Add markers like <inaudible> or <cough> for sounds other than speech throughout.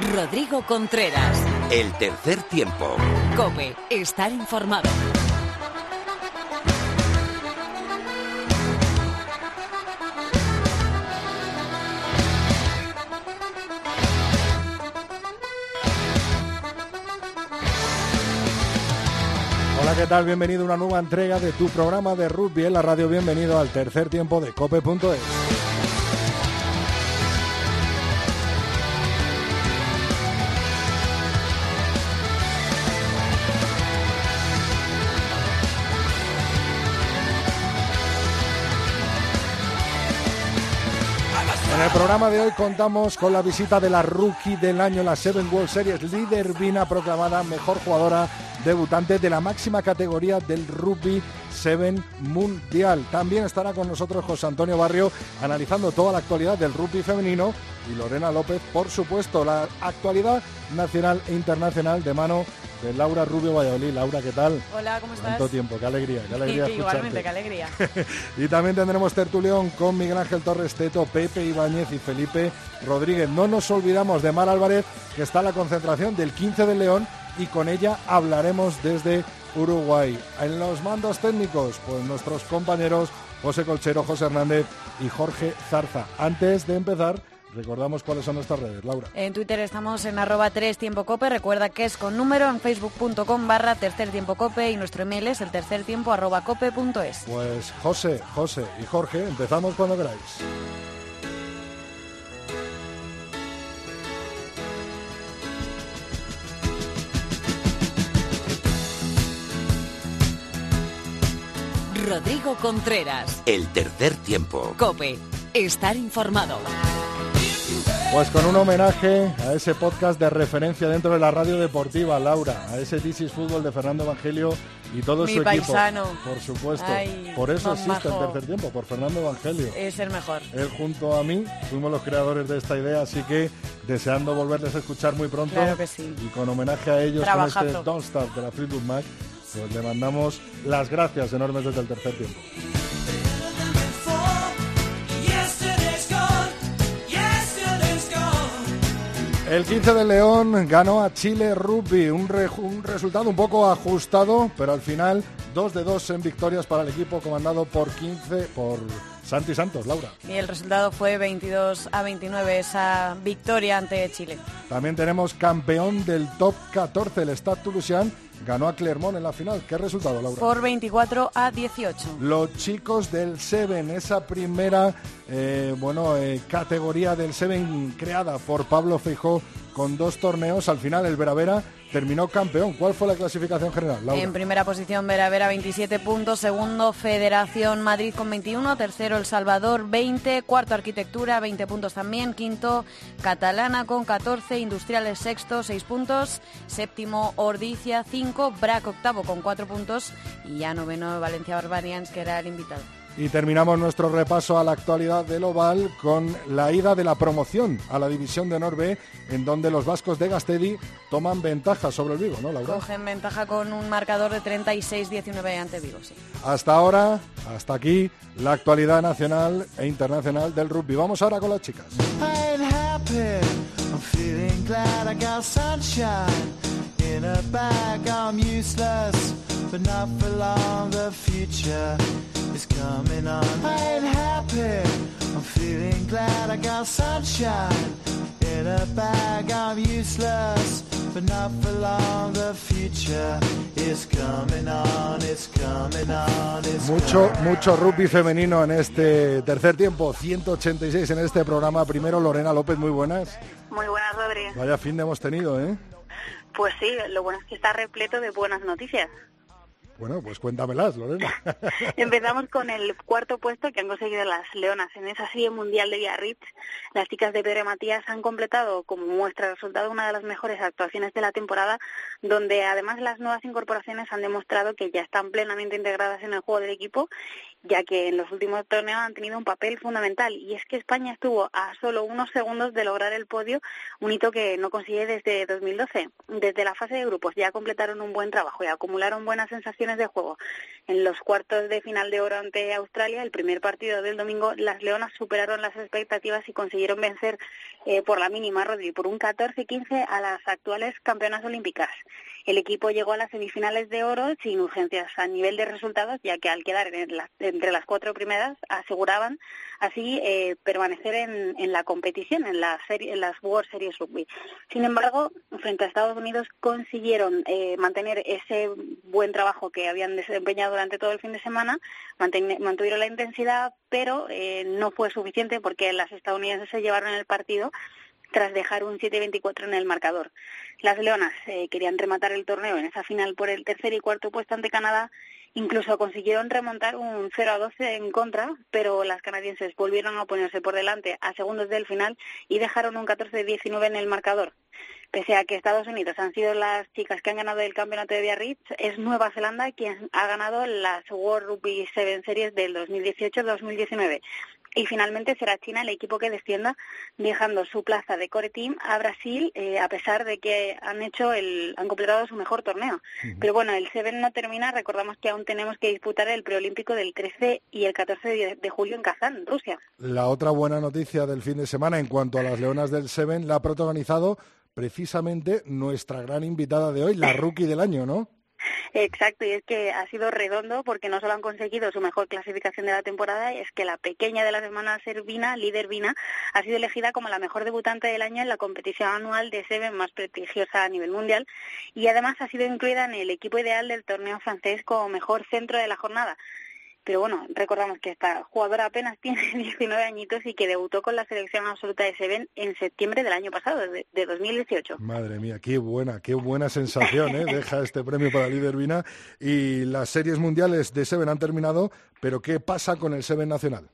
Rodrigo Contreras. El tercer tiempo. Cope, estar informado. Hola, ¿qué tal? Bienvenido a una nueva entrega de tu programa de rugby en la radio. Bienvenido al tercer tiempo de cope.es. programa de hoy contamos con la visita de la rookie del año la Seven World Series, líder Vina proclamada mejor jugadora debutante de la máxima categoría del rugby Seven Mundial. También estará con nosotros José Antonio Barrio analizando toda la actualidad del rugby femenino y Lorena López, por supuesto, la actualidad nacional e internacional de mano de Laura Rubio Valladolid. Laura, ¿qué tal? Hola, ¿cómo estás? Tanto tiempo, qué alegría, qué alegría Sí, <laughs> igualmente, escucharte. qué alegría. <laughs> y también tendremos tertulión con Miguel Ángel Torres Teto, Pepe Ibáñez y Felipe Rodríguez. No nos olvidamos de Mar Álvarez, que está en la concentración del 15 de León y con ella hablaremos desde Uruguay. En los mandos técnicos, pues nuestros compañeros José Colchero, José Hernández y Jorge Zarza. Antes de empezar, recordamos cuáles son nuestras redes, Laura. En Twitter estamos en arroba 3 tiempo cope, recuerda que es con número, en facebook.com barra tercer tiempo cope y nuestro email es el tercer tiempo arroba cope punto es. Pues José, José y Jorge, empezamos cuando queráis. Rodrigo Contreras. El tercer tiempo. Cope, estar informado. Pues con un homenaje a ese podcast de referencia dentro de la radio deportiva, Laura, a ese This is Fútbol de Fernando Evangelio y todo Mi su paisano. equipo. Por supuesto. Ay, por eso existe el tercer tiempo, por Fernando Evangelio. Es el mejor. Él junto a mí fuimos los creadores de esta idea, así que deseando volverles a escuchar muy pronto. Claro que sí. Y con homenaje a ellos, con este. Don't Stop de la Fleetwood Mac, pues le mandamos las gracias enormes desde el tercer tiempo. El 15 de León ganó a Chile Rugby, un, re- un resultado un poco ajustado, pero al final 2 de 2 en victorias para el equipo comandado por 15 por Santi Santos, Laura. Y el resultado fue 22 a 29, esa victoria ante Chile. También tenemos campeón del top 14, el Stade Toulousain, ganó a Clermont en la final. ¿Qué resultado, Laura? Por 24 a 18. Los chicos del Seven, esa primera eh, bueno, eh, categoría del Seven creada por Pablo Feijó con dos torneos, al final el Veravera terminó campeón. ¿Cuál fue la clasificación general? En primera posición Vera Vera 27 puntos, segundo Federación Madrid con 21, tercero El Salvador 20, cuarto Arquitectura 20 puntos también, quinto Catalana con 14, Industriales sexto 6 puntos, séptimo Ordicia 5, Brac octavo con 4 puntos. Y ya noveno Valencia Barbarians que era el invitado. Y terminamos nuestro repaso a la actualidad del Oval con la ida de la promoción a la División de Honor B, en donde los vascos de Gastedi toman ventaja sobre el Vigo, ¿no, Laura? Cogen ventaja con un marcador de 36-19 ante Vigo, sí. Hasta ahora, hasta aquí, la actualidad nacional e internacional del rugby. Vamos ahora con las chicas. I'm feeling glad I got sunshine in a bag. I'm useless, but not for long. The future is coming on. I ain't happy. I'm feeling glad I got sunshine in a bag. I'm useless, but not for long. The future is coming on. It's coming on. It's Mucho, mucho rugby femenino en este tercer tiempo, 186 en este programa. Primero, Lorena López, muy buenas. Muy buenas, Rodri. Vaya fin de hemos tenido, ¿eh? Pues sí, lo bueno es que está repleto de buenas noticias. Bueno, pues cuéntamelas, Lorena. <laughs> Empezamos con el cuarto puesto que han conseguido las Leonas en esa serie mundial de Biarritz. Las chicas de Pedro Matías han completado como muestra de resultado una de las mejores actuaciones de la temporada, donde además las nuevas incorporaciones han demostrado que ya están plenamente integradas en el juego del equipo ya que en los últimos torneos han tenido un papel fundamental. Y es que España estuvo a solo unos segundos de lograr el podio, un hito que no consigue desde 2012. Desde la fase de grupos ya completaron un buen trabajo y acumularon buenas sensaciones de juego. En los cuartos de final de oro ante Australia, el primer partido del domingo, las Leonas superaron las expectativas y consiguieron vencer eh, por la mínima, Rodri, por un 14-15 a las actuales campeonas olímpicas. El equipo llegó a las semifinales de oro sin urgencias a nivel de resultados, ya que al quedar entre las cuatro primeras aseguraban así eh, permanecer en, la competición, en, la serie, en las World Series Rugby. Sin embargo, frente a Estados Unidos consiguieron eh, mantener ese buen trabajo que habían desempeñado durante todo el fin de semana, mantuvieron la intensidad, pero eh, no fue suficiente porque las estadounidenses se llevaron el partido tras dejar un 7-24 en el marcador. Las Leonas eh, querían rematar el torneo en esa final por el tercer y cuarto puesto ante Canadá. Incluso consiguieron remontar un 0-12 en contra, pero las canadienses volvieron a ponerse por delante a segundos del final y dejaron un 14-19 en el marcador. Pese a que Estados Unidos han sido las chicas que han ganado el campeonato de Biarritz, es Nueva Zelanda quien ha ganado las World Rugby Seven Series del 2018-2019 y finalmente será China el equipo que descienda, dejando su plaza de core team a Brasil, eh, a pesar de que han hecho el, han completado su mejor torneo. Pero bueno, el Seven no termina, recordamos que aún tenemos que disputar el preolímpico del 13 y el 14 de, julio en Kazán, Rusia. La otra buena noticia del fin de semana en cuanto a las leonas del Seven la ha protagonizado precisamente nuestra gran invitada de hoy, la <coughs> rookie del año, ¿no? Exacto, y es que ha sido redondo porque no solo han conseguido su mejor clasificación de la temporada, es que la pequeña de la semana Servina, líder Vina, ha sido elegida como la mejor debutante del año en la competición anual de Seven más prestigiosa a nivel mundial y además ha sido incluida en el equipo ideal del torneo francés como mejor centro de la jornada. Pero bueno, recordamos que esta jugadora apenas <laughs> tiene 19 añitos y que debutó con la selección absoluta de Seven en septiembre del año pasado, de, 2018. Madre mía, qué buena, qué buena sensación, ¿eh? Deja este premio para líder Vina. Y las series mundiales de Seven han terminado, pero ¿qué pasa con el Seven nacional?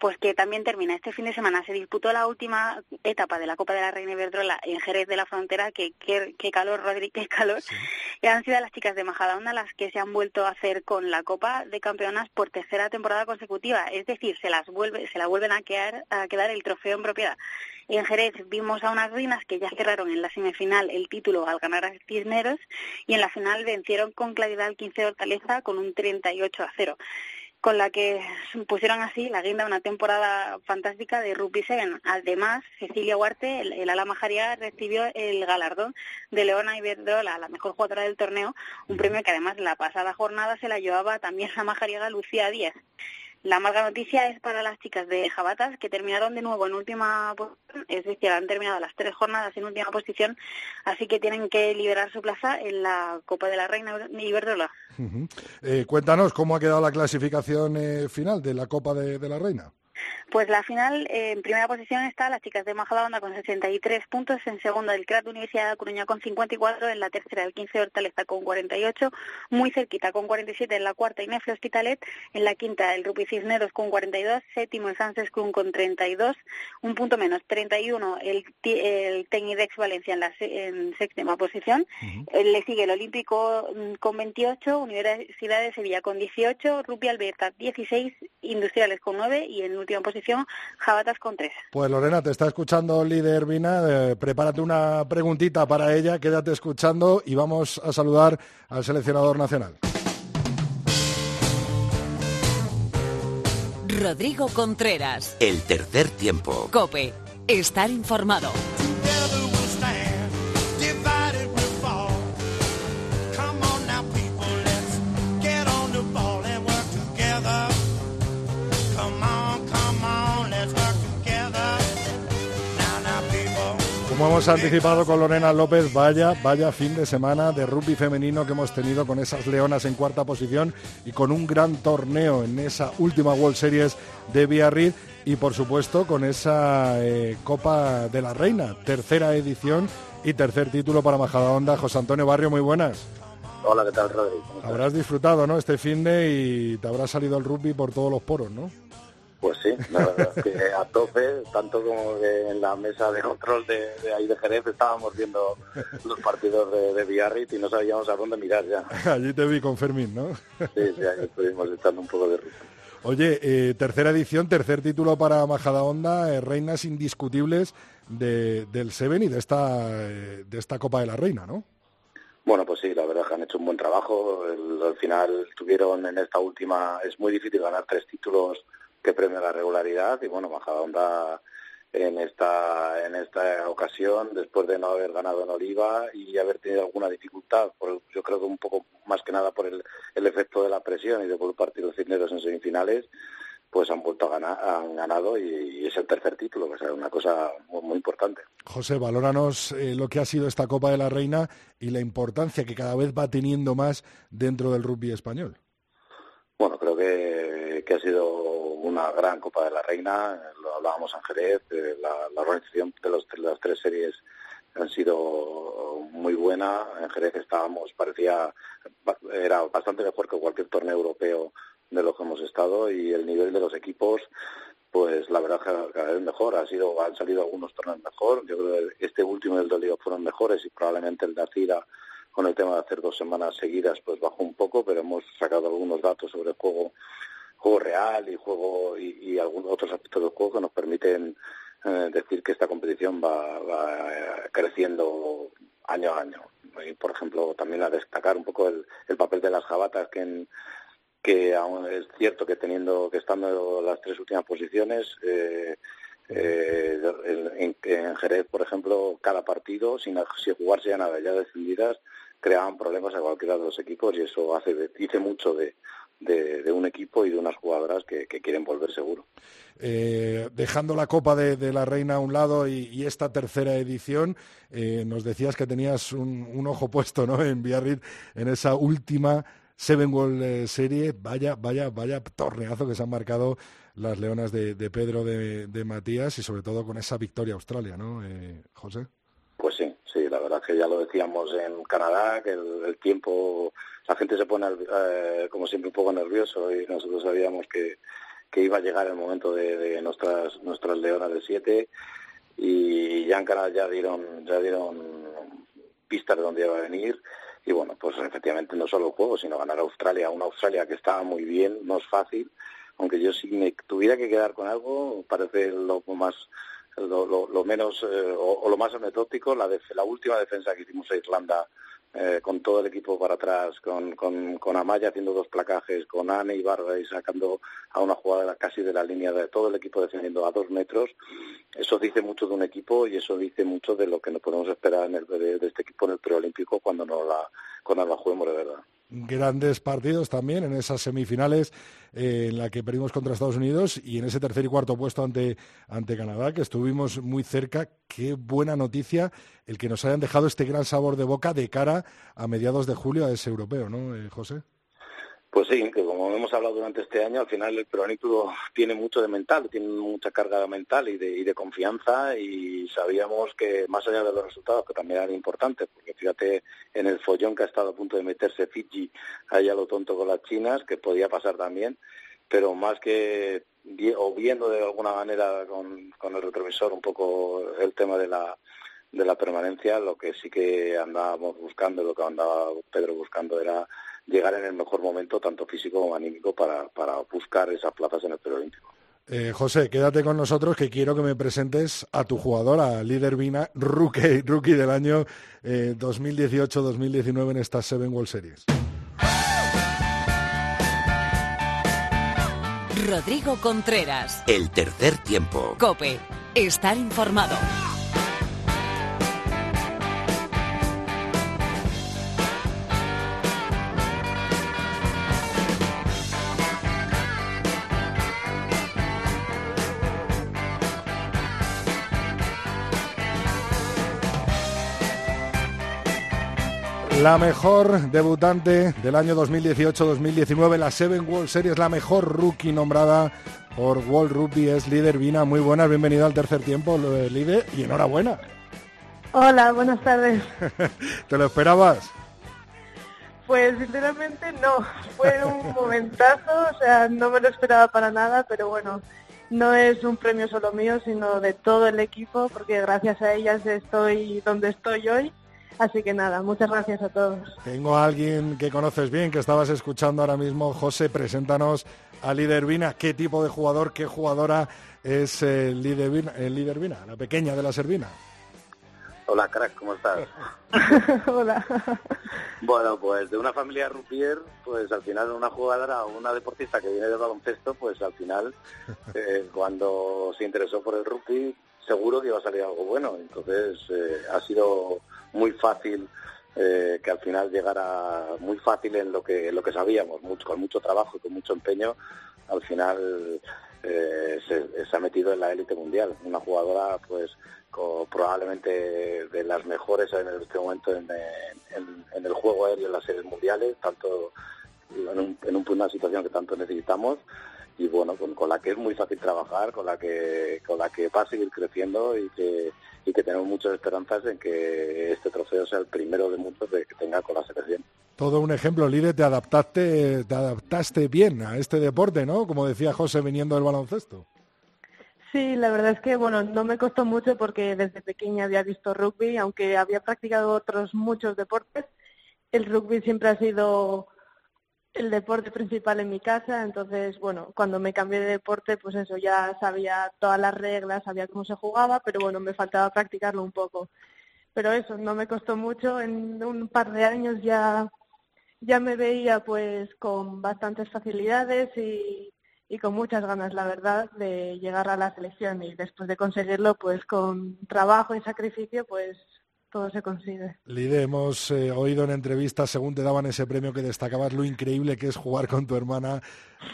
Pues que también termina. Este fin de semana se disputó la última etapa de la Copa de la Reina Iberdrola en Jerez de la Frontera, que <laughs> qué calor, Rodríguez, qué calor. Y han sido las chicas de Majadahonda las que se han vuelto a hacer con la Copa de Campeonas por tercera temporada consecutiva, es decir, se las vuelve, se la vuelven a quedar, a quedar el trofeo en propiedad. En Jerez vimos a unas reinas que ya cerraron en la semifinal el título al ganar a Cisneros y en la final vencieron con claridad al 15 de Hortaleza con un 38 a 0 con la que pusieron así la guinda una temporada fantástica de Rugby Seven. Además, Cecilia Huarte, el, el Alama recibió el galardón de Leona Iberdrola, la mejor jugadora del torneo, un premio que además la pasada jornada se la llevaba también la majariega Lucía Díaz. La mala noticia es para las chicas de Jabatas que terminaron de nuevo en última posición, es decir, han terminado las tres jornadas en última posición, así que tienen que liberar su plaza en la Copa de la Reina Iberdrola. Eh, cuéntanos cómo ha quedado la clasificación eh, final de la Copa de la Reina. Pues la final, eh, en primera posición está las chicas de Majadahonda con 63 puntos, en segunda el CRAT Universidad de Coruña con 54, en la tercera el 15 de Hortaleza con 48, muy cerquita con 47 en la cuarta Inefle Hospitalet, en la quinta el Rupi Cisneros con 42, séptimo el Sánchez con 32, un punto menos, 31 el, el Tecnidex Valencia en la en séptima posición, eh, le sigue el Olímpico mm, con 28, Universidad de Sevilla con 18, Rupi Alberta 16, Industriales con 9 y en última posición Jabatas con tres. Pues Lorena, te está escuchando líder Vina, eh, prepárate una preguntita para ella, quédate escuchando y vamos a saludar al seleccionador nacional. Rodrigo Contreras. El tercer tiempo. Cope. Estar informado. Como hemos anticipado con Lorena López, vaya, vaya fin de semana de rugby femenino que hemos tenido con esas leonas en cuarta posición y con un gran torneo en esa última World Series de Biarritz y por supuesto con esa eh, Copa de la Reina, tercera edición y tercer título para Majadahonda. José Antonio Barrio, muy buenas. Hola, ¿qué tal, Rodri? Habrás disfrutado, ¿no? Este fin de y te habrá salido el rugby por todos los poros, ¿no? Pues sí, la verdad que a tope, tanto como en la mesa de control de, ahí de Jerez estábamos viendo los partidos de, de Biarritz y no sabíamos a dónde mirar ya. <laughs> Allí te vi con Fermín, ¿no? Sí, sí, ahí estuvimos echando un poco de risa. Oye, eh, tercera edición, tercer título para Majadahonda, eh, reinas indiscutibles del Seven y de esta, eh, de esta Copa de la Reina, ¿no? Bueno, pues sí, la verdad que han hecho un buen trabajo. al final tuvieron en esta última, es muy difícil ganar tres títulos que premian la regularidad y bueno, Majadahonda en esta en esta ocasión después de no haber ganado en Oliva y haber tenido alguna dificultad por, yo creo que un poco más que nada por el, el efecto de la presión y de poder partir los cisneros en semifinales pues han vuelto a ganar, han ganado y, es el tercer título, que es una cosa muy, importante. José, valóranos eh, lo que ha sido esta Copa de la Reina y la importancia que cada vez va teniendo más dentro del rugby español. Bueno, creo que, que ha sido una gran Copa de la Reina, lo hablábamos en Jerez, eh, la, organización de, los, de las tres series han sido muy buena. En Jerez estábamos, parecía, era bastante mejor que cualquier torneo europeo de los que hemos estado y el nivel de los equipos, pues la verdad que cada vez mejor. Ha sido, han salido algunos torneos mejor. Yo creo que este último y el fueron mejores y probablemente el de Acira con el tema de hacer dos semanas seguidas pues bajó un poco, pero hemos sacado algunos datos sobre el juego juego real y juego y, algunos otros aspectos del juego que nos permiten eh, decir que esta competición va, va eh, creciendo año a año. Y, por ejemplo, también a destacar un poco el, el papel de las jabatas que en, que aún es cierto que teniendo que estando las tres últimas posiciones eh, eh, en, en, Jerez por ejemplo cada partido sin, sin jugarse ya nada ya decididas creaban problemas a cualquiera de los equipos y eso hace dice mucho de, de, un equipo y de unas jugadoras que, quieren volver seguro. Eh, dejando la Copa de, la Reina a un lado y, esta tercera edición, nos decías que tenías un, un, ojo puesto ¿no? en Biarritz en esa última Seven World eh, Serie, vaya, vaya, vaya torneazo que se han marcado las leonas de, Pedro de, Matías y sobre todo con esa victoria Australia, ¿no, eh, José? Pues sí, verdad que ya lo decíamos en Canadá, que el, tiempo, la gente se pone, eh, como siempre, un poco nervioso y nosotros sabíamos que, que iba a llegar el momento de, nuestras nuestras leonas de siete. Y ya en Canadá ya dieron, ya dieron pistas de dónde iba a venir. Y bueno, pues efectivamente no solo el juego, sino ganar a Australia, una Australia que estaba muy bien, no es fácil, aunque yo si me tuviera que quedar con algo, parece lo más lo, lo, menos eh, o, lo más anecdótico, la, la última defensa que hicimos a Irlanda eh, con todo el equipo para atrás, con, con, con, Amaya haciendo dos placajes, con Anne y Barba y sacando a una jugada casi de la línea de todo el equipo defendiendo a dos metros, eso dice mucho de un equipo y eso dice mucho de lo que nos podemos esperar en el, de, este equipo en el preolímpico cuando no la, cuando la juguemos de verdad grandes partidos también en esas semifinales eh, en la que perdimos contra Estados Unidos y en ese tercer y cuarto puesto ante, ante Canadá, que estuvimos muy cerca. Qué buena noticia el que nos hayan dejado este gran sabor de boca de cara a mediados de julio a ese europeo, ¿no, eh, José? Pues sí, que como hemos hablado durante este año, al final el peronítulo tiene mucho de mental, tiene mucha carga mental y de, y de confianza y sabíamos que más allá de los resultados, que también eran importantes, porque fíjate en el follón que ha estado a punto de meterse Fiji allá lo tonto con las chinas, que podía pasar también, pero más que o viendo de alguna manera con, con el retrovisor un poco el tema de la de la permanencia, lo que sí que andábamos buscando, lo que andaba Pedro buscando era llegar en el mejor momento, tanto físico como anímico, para, para buscar esas plazas en el Olímpico. Eh, José, quédate con nosotros que quiero que me presentes a tu jugadora, líder Vina, rookie, rookie del año 2018-2019 eh, en estas Seven World Series. Rodrigo Contreras. El tercer tiempo. Cope. Estar informado. La mejor debutante del año 2018-2019, la Seven World Series, la mejor rookie nombrada por World Rugby es Líder Vina. Muy buenas, bienvenido al tercer tiempo, Líder, y enhorabuena. Hola, buenas tardes. <laughs> ¿Te lo esperabas? Pues sinceramente no, fue un <laughs> momentazo, o sea, no me lo esperaba para nada, pero bueno, no es un premio solo mío, sino de todo el equipo, porque gracias a ellas estoy donde estoy hoy Así que nada, muchas gracias a todos. Tengo a alguien que conoces bien, que estabas escuchando ahora mismo. José, preséntanos a Líder Vina. ¿Qué tipo de jugador, qué jugadora es el Líder Vina, el líder Vina la pequeña de la Servina? Hola, crack, ¿cómo estás? <laughs> Hola. Bueno, pues de una familia rupier, pues al final una jugadora o una deportista que viene del baloncesto, pues al final <laughs> eh, cuando se interesó por el rugby seguro que iba a salir algo bueno. Entonces eh, ha sido muy fácil eh, que al final llegara muy fácil en lo que en lo que sabíamos, mucho, con mucho trabajo y con mucho empeño, al final eh, se, ha metido en la élite mundial. Una jugadora, pues, con, probablemente de las mejores en este momento en, el juego aéreo en las series mundiales, tanto en, un, en un, una situación que tanto necesitamos y bueno, con, con, la que es muy fácil trabajar, con la que con la que va a seguir creciendo y que y que tenemos muchas esperanzas en que este trofeo sea el primero de muchos de que tenga con la selección. Todo un ejemplo, Lide, te adaptaste, te adaptaste bien a este deporte, ¿no? Como decía José, viniendo del baloncesto. Sí, la verdad es que bueno, no me costó mucho porque desde pequeña había visto rugby, aunque había practicado otros muchos deportes. El rugby siempre ha sido el deporte principal en mi casa, entonces, bueno, cuando me cambié de deporte, pues eso, ya sabía todas las reglas, sabía cómo se jugaba, pero bueno, me faltaba practicarlo un poco. Pero eso, no me costó mucho, en un par de años ya, ya me veía pues con bastantes facilidades y, y con muchas ganas, la verdad, de llegar a la selección. Y después de conseguirlo, pues con trabajo y sacrificio, pues todo se consigue. Lide, hemos eh, oído en entrevistas, según te daban ese premio, que destacabas lo increíble que es jugar con tu hermana,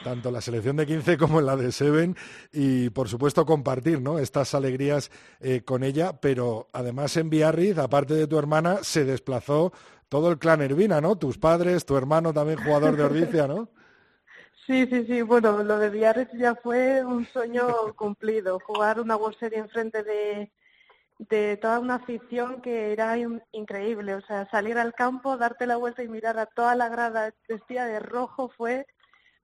tanto en la selección de 15 como en la de Seven, y por supuesto compartir ¿no? estas alegrías eh, con ella, pero además en Biarritz, aparte de tu hermana, se desplazó todo el clan Ervina, ¿no? Tus padres, tu hermano también jugador de Ordicia, ¿no? <laughs> Sí, sí, sí. Bueno, lo de Biarritz ya fue un sueño cumplido. Jugar una World Series enfrente de de toda una afición que era increíble. O sea, salir al campo, darte la vuelta y mirar a toda la grada vestida de rojo fue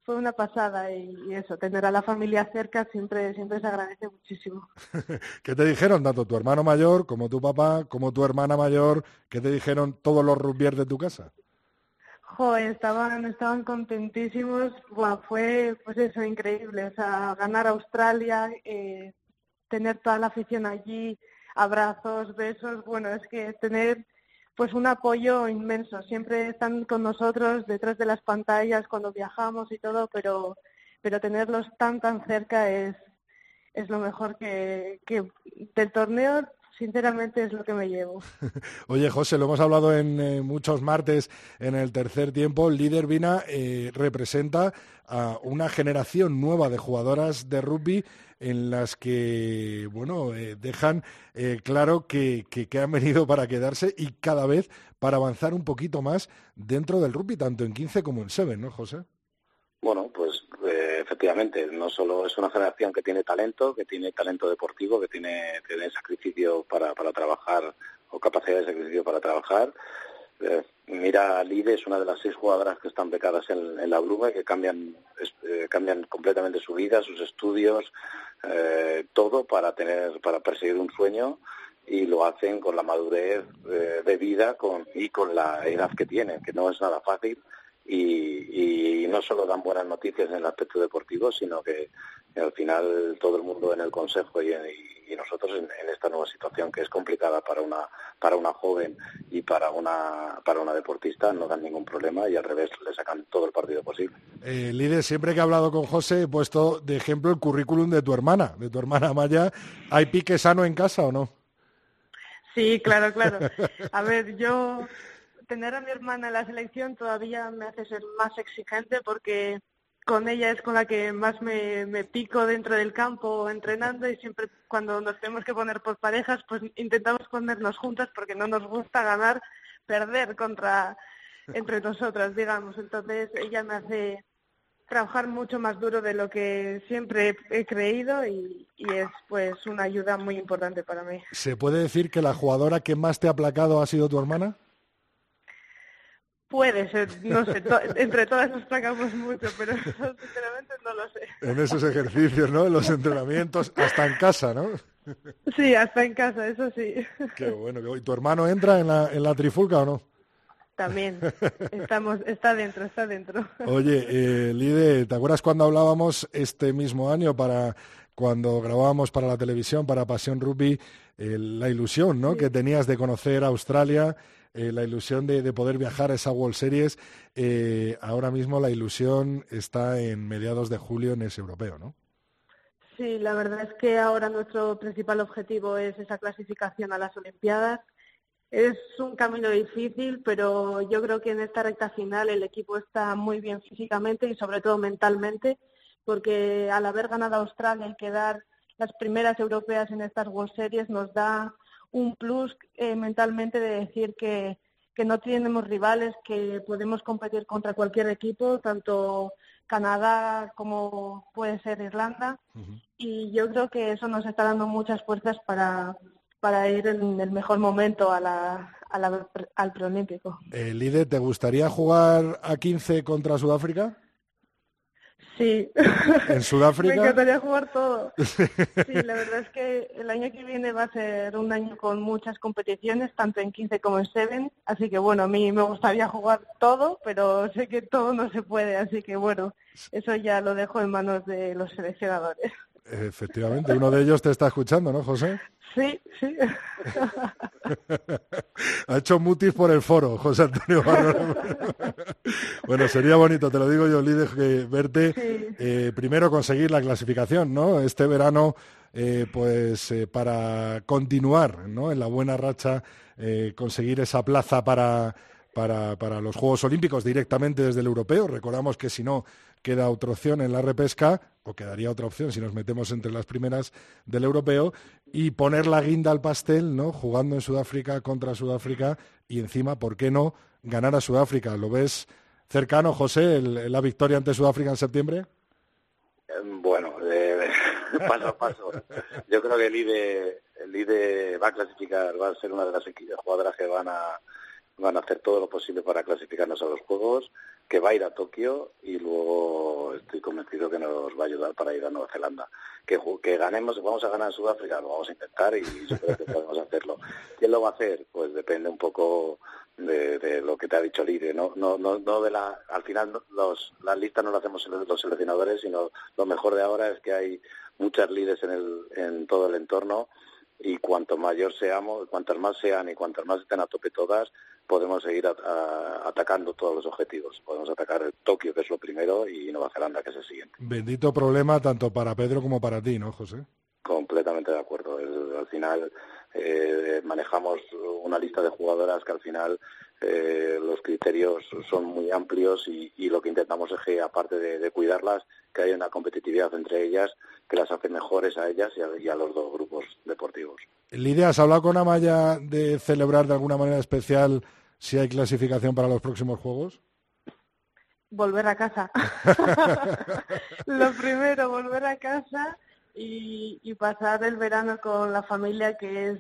fue una pasada y, eso, tener a la familia cerca siempre siempre se agradece muchísimo. <laughs> ¿Qué te dijeron tanto tu hermano mayor como tu papá, como tu hermana mayor? ¿Qué te dijeron todos los rugbyers de tu casa? Joder, estaban, estaban contentísimos. Bueno, fue pues eso, increíble. O sea, ganar Australia, eh, tener toda la afición allí, abrazos, besos, bueno, es que tener pues un apoyo inmenso. Siempre están con nosotros detrás de las pantallas cuando viajamos y todo, pero pero tenerlos tan tan cerca es es lo mejor que, que del torneo sinceramente es lo que me llevo. <laughs> Oye, José, lo hemos hablado en eh, muchos martes en el tercer tiempo. Líder Vina eh, representa a una generación nueva de jugadoras de rugby en las que, bueno, eh, dejan eh, claro que, que, que, han venido para quedarse y cada vez para avanzar un poquito más dentro del rugby, tanto en 15 como en 7, ¿no, José? Bueno, pues efectivamente, no solo es una generación que tiene talento, que tiene talento deportivo, que tiene, tiene sacrificio para, para trabajar o capacidad de sacrificio para trabajar, eh, mira, Lide es una de las seis jugadoras que están becadas en, la Bruma y que cambian, eh, cambian completamente su vida, sus estudios, eh, todo para tener, para perseguir un sueño y lo hacen con la madurez de vida con, y con la edad que tienen, que no es nada fácil y, y, no solo dan buenas noticias en el aspecto deportivo, sino que, al final todo el mundo en el Consejo y, y, y nosotros en, en, esta nueva situación que es complicada para una para una joven y para una para una deportista no dan ningún problema y al revés le sacan todo el partido posible. Eh, Lides, siempre que he hablado con José he puesto de ejemplo el currículum de tu hermana, de tu hermana Maya. ¿Hay pique sano en casa o no? Sí, claro, claro. A ver, yo tener a mi hermana en la selección todavía me hace ser más exigente porque con ella es con la que más me, me, pico dentro del campo entrenando y siempre cuando nos tenemos que poner por parejas pues intentamos ponernos juntas porque no nos gusta ganar, perder contra entre nosotras, digamos. Entonces ella me hace trabajar mucho más duro de lo que siempre he creído y, y, es pues una ayuda muy importante para mí. ¿Se puede decir que la jugadora que más te ha aplacado ha sido tu hermana? Puede ser, no sé, to entre todas nos sacamos mucho, pero <laughs> sinceramente no lo sé. En esos ejercicios, ¿no? En los entrenamientos, hasta en casa, ¿no? Sí, hasta en casa, eso sí. Qué bueno. ¿Y tu hermano entra en la, en la trifulca o no? también. Estamos, está dentro, está dentro. Oye, eh, Lide, ¿te acuerdas cuando hablábamos este mismo año para cuando grabábamos para la televisión, para Pasión Rugby, eh, la ilusión ¿no? que tenías de conocer Australia, eh, la ilusión de, poder viajar a esa World Series? Eh, ahora mismo la ilusión está en mediados de julio en ese europeo, ¿no? Sí, la verdad es que ahora nuestro principal objetivo es esa clasificación a las Olimpiadas. Es un camino difícil, pero yo creo que en esta recta final el equipo está muy bien físicamente y sobre todo mentalmente porque al haber ganado Australia y quedar las primeras europeas en estas World Series nos da un plus eh, mentalmente de decir que, que no tenemos rivales, que podemos competir contra cualquier equipo, tanto Canadá como puede ser Irlanda. Y yo creo que eso nos está dando muchas fuerzas para, para ir en el mejor momento a la, al preolímpico. Eh, Lide, ¿te gustaría jugar a 15 contra Sudáfrica? Sí. ¿En <laughs> Sudáfrica? Me encantaría jugar todo. <laughs> Sí, la verdad es que el año que viene va a ser un año con muchas competiciones, tanto en 15 como en 7. Así que bueno, a mí me gustaría jugar todo, pero sé que todo no se puede. Así que bueno, eso ya lo dejo en manos de los seleccionadores. Efectivamente, uno de ellos te está escuchando, ¿no, José? Sí, sí. <laughs> ha hecho mutis por el foro, José Antonio <laughs> bueno, sería bonito, te lo digo yo, Lides, que verte eh, primero conseguir la clasificación, ¿no? Este verano, eh, pues eh, para continuar, ¿no? En la buena racha, conseguir esa plaza para, para, para los Juegos Olímpicos directamente desde el europeo. Recordamos que si no queda otra opción en la repesca, o quedaría otra opción si nos metemos entre las primeras del europeo, y poner la guinda al pastel, ¿no? Jugando en Sudáfrica contra Sudáfrica y encima, ¿por qué no ganar a Sudáfrica? ¿Lo ves cercano, José, la victoria ante Sudáfrica en septiembre? Bueno, <laughs> paso a paso. Yo creo que el IDE, el IDE va a clasificar, va a ser una de las jugadoras que van a van a hacer todo lo posible para clasificarnos a los Juegos, que va a ir a Tokio y luego estoy convencido que nos va a ayudar para ir a Nueva Zelanda. Que, que ganemos, vamos a ganar en Sudáfrica, lo vamos a intentar y yo creo que podemos hacerlo. ¿Quién lo va a hacer? Pues depende un poco de, lo que te ha dicho Lide. No, no, no, no de la, al final los, las listas no las hacemos los seleccionadores, sino lo mejor de ahora es que hay muchas líderes en, el, en todo el entorno y cuanto mayor seamos, cuantas más sean y cuantas más estén a tope todas, podemos seguir atacando todos los objetivos. Podemos atacar Tokio, que es lo primero, y Nueva Zelanda, que es el siguiente. Bendito problema tanto para Pedro como para ti, ¿no, José? Completamente de acuerdo. al final eh, manejamos una lista de jugadoras que al final eh, los criterios son muy amplios y, lo que intentamos es que, aparte de, cuidarlas, que haya una competitividad entre ellas que las hace mejores a ellas y a, los dos grupos deportivos. Lidia, ¿has hablado con Amaya de celebrar de alguna manera especial si hay clasificación para los próximos Juegos? Volver a casa. <laughs> Lo primero, volver a casa y, pasar el verano con la familia, que es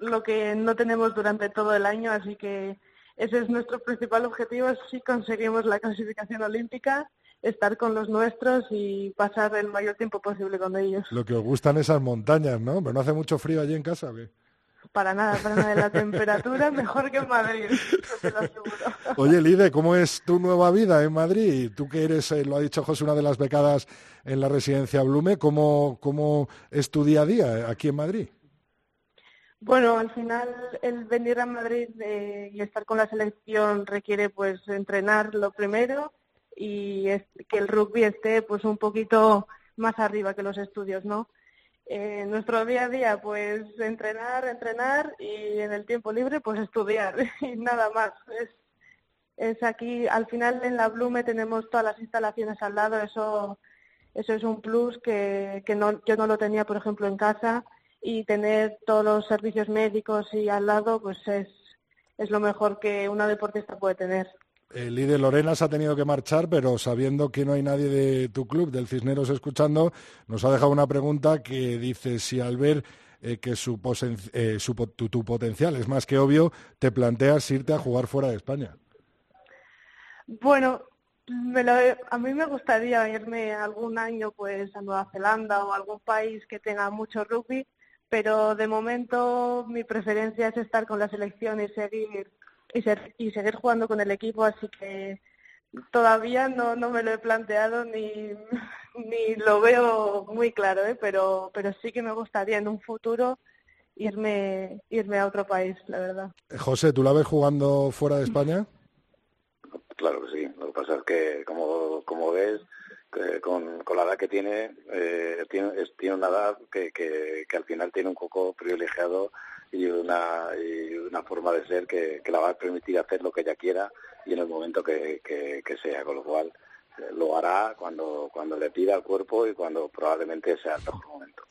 lo que no tenemos durante todo el año, así que ese es nuestro principal objetivo, si conseguimos la clasificación olímpica, estar con los nuestros y pasar el mayor tiempo posible con ellos. Lo que os gustan esas montañas, ¿no? Pero no hace mucho frío allí en casa, ¿qué? Para nada, para nada. La temperatura mejor que en Madrid, te lo aseguro. Oye, Lide, ¿cómo es tu nueva vida en Madrid? Tú que eres, eh, lo ha dicho José, una de las becadas en la residencia Blume, ¿cómo, cómo es tu día a día aquí en Madrid? Bueno, al final el venir a Madrid eh, y estar con la selección requiere pues entrenar lo primero y que el rugby esté pues un poquito más arriba que los estudios, ¿no? Eh, nuestro día a día, pues entrenar, entrenar y en el tiempo libre, pues estudiar <laughs> y nada más. Es, es aquí, al final en la Blume tenemos todas las instalaciones al lado, eso, eso es un plus que, que no, yo no lo tenía, por ejemplo, en casa y tener todos los servicios médicos y al lado, pues es, es lo mejor que una deportista puede tener. El líder Lorena se ha tenido que marchar, pero sabiendo que no hay nadie de tu club, del Cisneros, escuchando, nos ha dejado una pregunta que dice si al ver eh, que su, eh, tu, potencial es más que obvio, te planteas irte a jugar fuera de España. Bueno, a mí me gustaría irme algún año pues a Nueva Zelanda o algún país que tenga mucho rugby, pero de momento mi preferencia es estar con la selección y seguir y, y seguir jugando con el equipo, así que todavía no, no me lo he planteado ni, <laughs> ni lo veo muy claro, ¿eh? pero, pero sí que me gustaría en un futuro irme, irme a otro país, la verdad. José, ¿tú la ves jugando fuera de España? <laughs> Claro que sí. Lo que pasa es que, como, como ves, con, con la edad que tiene, eh, tiene, tiene una edad que, que, que, al final tiene un poco privilegiado y una, y una forma de ser que, que la va a permitir hacer lo que ella quiera y en el momento que, que sea, con lo cual eh, lo hará cuando, cuando le pida al cuerpo y cuando probablemente sea el mejor momento.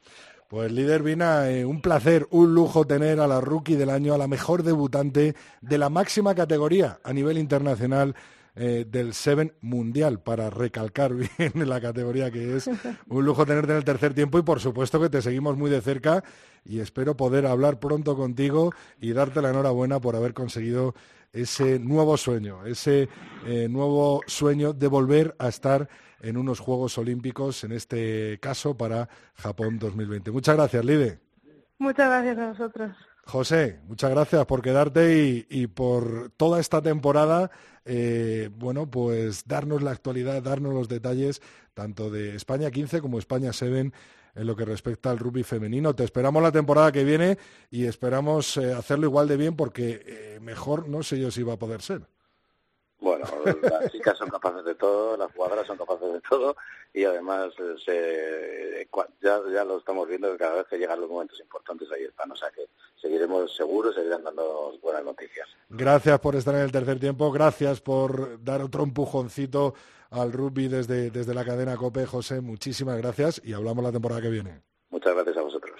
Pues líder Vina, eh, un placer, un lujo tener a la rookie del año, a la mejor debutante de la máxima categoría a nivel internacional eh, del Seven Mundial, para recalcar <laughs> bien la categoría que es. <laughs> Un lujo tenerte en el tercer tiempo y por supuesto que te seguimos muy de cerca y espero poder hablar pronto contigo y darte la enhorabuena por haber conseguido ese nuevo sueño, ese eh, nuevo sueño de volver a estar en unos Juegos Olímpicos, en este caso para Japón 2020. Muchas gracias, Lide. Muchas gracias a vosotros. José, muchas gracias por quedarte y, por toda esta temporada, eh, bueno, pues darnos la actualidad, darnos los detalles tanto de España 15 como España 7 en lo que respecta al rugby femenino. Te esperamos la temporada que viene y esperamos eh, hacerlo igual de bien porque eh, mejor no sé yo si va a poder ser. Bueno, las chicas son capaces de todo, las jugadoras son capaces de todo y además eh, ya, ya lo estamos viendo que cada vez que llegan los momentos importantes ahí están. O sea que seguiremos seguros, seguirán dando buenas noticias. Gracias por estar en el tercer tiempo, gracias por dar otro empujoncito al rugby desde, desde la cadena COPE. José, muchísimas gracias y hablamos la temporada que viene. Muchas gracias a vosotros.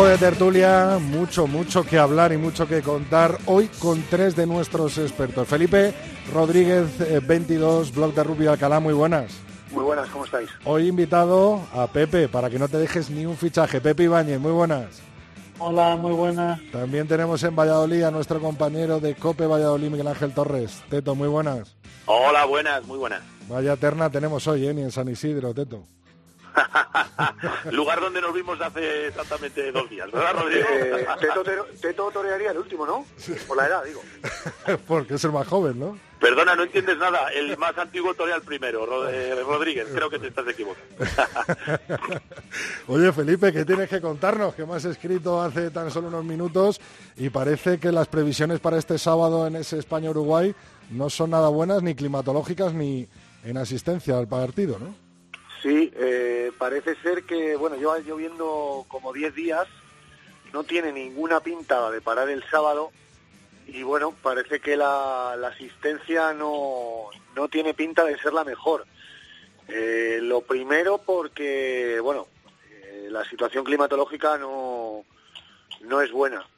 Tiempo de tertulia, mucho, mucho que hablar y mucho que contar hoy con tres de nuestros expertos. Felipe Rodríguez, 22, eh, Blog de Rubio Alcalá, muy buenas. Muy buenas, ¿cómo estáis? Hoy invitado a Pepe, para que no te dejes ni un fichaje. Pepe Ibáñez, muy buenas. Hola, muy buenas. También tenemos en Valladolid a nuestro compañero de COPE Valladolid, Miguel Ángel Torres. Teto, muy buenas. Hola, buenas, muy buenas. Vaya terna tenemos hoy, ¿eh? Ni en San Isidro, Teto. <laughs> Lugar donde nos vimos hace exactamente dos días, ¿verdad, Rodrigo? Eh, teto, torearía el último, ¿no? Por la edad, digo. <laughs> Porque es el más joven, ¿no? Perdona, no entiendes nada. El más antiguo torea el primero, eh, Rodríguez. Creo que te estás equivocando. <laughs> Oye, Felipe, ¿qué tienes que contarnos? Que me has escrito hace tan solo unos minutos y parece que las previsiones para este sábado en ese España-Uruguay no son nada buenas, ni climatológicas, ni en asistencia al partido, ¿no? Sí, eh, parece ser que, bueno, lleva lloviendo como 10 días, no tiene ninguna pinta de parar el sábado y bueno, parece que la, asistencia no, no, tiene pinta de ser la mejor. Eh, lo primero porque, bueno, eh, la situación climatológica no, no es buena.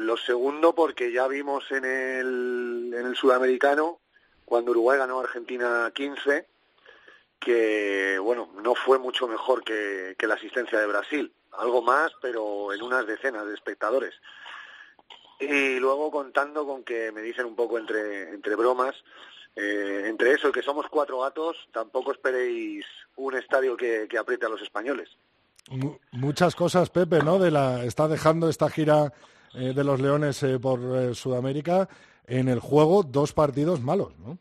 lo segundo porque ya vimos en el, en el sudamericano, cuando Uruguay ganó Argentina 15, que bueno, no fue mucho mejor que, la asistencia de Brasil, algo más, pero en unas decenas de espectadores. Y luego contando con que me dicen un poco entre, entre bromas, eh, entre eso y que somos cuatro gatos, tampoco esperéis un estadio que, que apriete a los españoles. muchas cosas, Pepe, ¿no? De la, está dejando esta gira eh, de los Leones eh, por Sudamérica en el juego dos partidos malos, ¿no?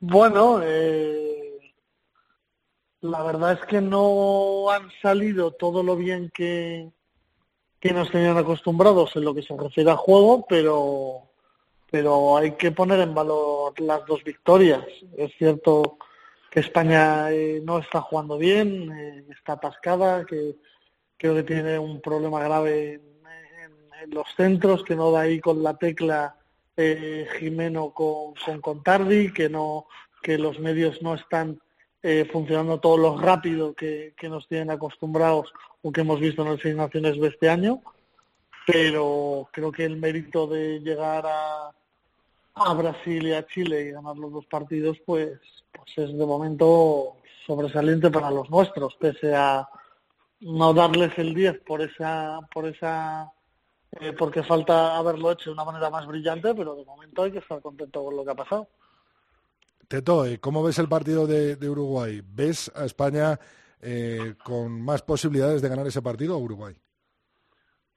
Bueno, eh, la verdad es que no han salido todo lo bien que, que nos tenían acostumbrados en lo que se refiere a juego, pero, pero hay que poner en valor las dos victorias. Es cierto que España eh, no está jugando bien, eh, está atascada, que creo que tiene un problema grave en, los centros, que no da ahí con la tecla eh, Jimeno con, con Contardi, que no que los medios no están eh, funcionando todo lo rápido que, que, nos tienen acostumbrados o que hemos visto en las Seis Naciones de este año, pero creo que el mérito de llegar a, a Brasil y a Chile y ganar los dos partidos, pues, pues es de momento sobresaliente para los nuestros, pese a no darles el 10 por esa, por esa, eh, porque falta haberlo hecho de una manera más brillante, pero de momento hay que estar contento con lo que ha pasado. Teto, eh, ¿cómo ves el partido de, de Uruguay? ¿Ves a España eh, con más posibilidades de ganar ese partido o Uruguay?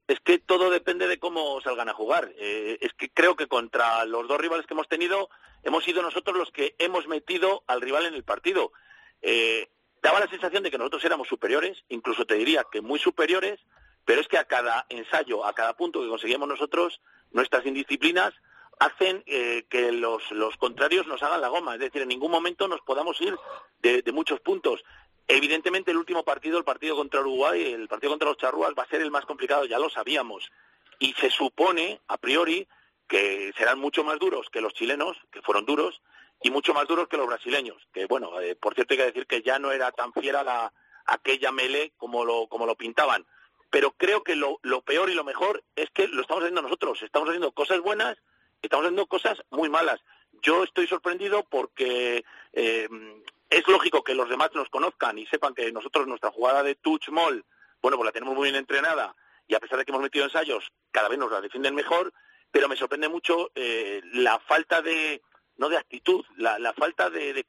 Es que todo depende de cómo salgan a jugar. Eh, es que creo que contra los dos rivales que hemos tenido, hemos sido nosotros los que hemos metido al rival en el partido. Eh, daba la sensación de que nosotros éramos superiores, incluso te diría que muy superiores, pero es que a cada ensayo, a cada punto que conseguíamos nosotros, nuestras indisciplinas hacen eh, que los, los, contrarios nos hagan la goma. Es decir, en ningún momento nos podamos ir de, muchos puntos. Evidentemente el último partido, el partido contra Uruguay, el partido contra los charrúas va a ser el más complicado, ya lo sabíamos. Y se supone, a priori, que serán mucho más duros que los chilenos, que fueron duros, y mucho más duros que los brasileños. Que bueno, eh, por cierto hay que decir que ya no era tan fiera la, aquella mele como lo, como lo pintaban. Pero creo que lo, lo peor y lo mejor es que lo estamos haciendo nosotros. Estamos haciendo cosas buenas, estamos haciendo cosas muy malas. Yo estoy sorprendido porque eh, es lógico que los demás nos conozcan y sepan que nosotros nuestra jugada de touch mall, bueno, pues la tenemos muy bien entrenada y a pesar de que hemos metido ensayos, cada vez nos la defienden mejor, pero me sorprende mucho eh, la falta de, no de actitud, la, falta de,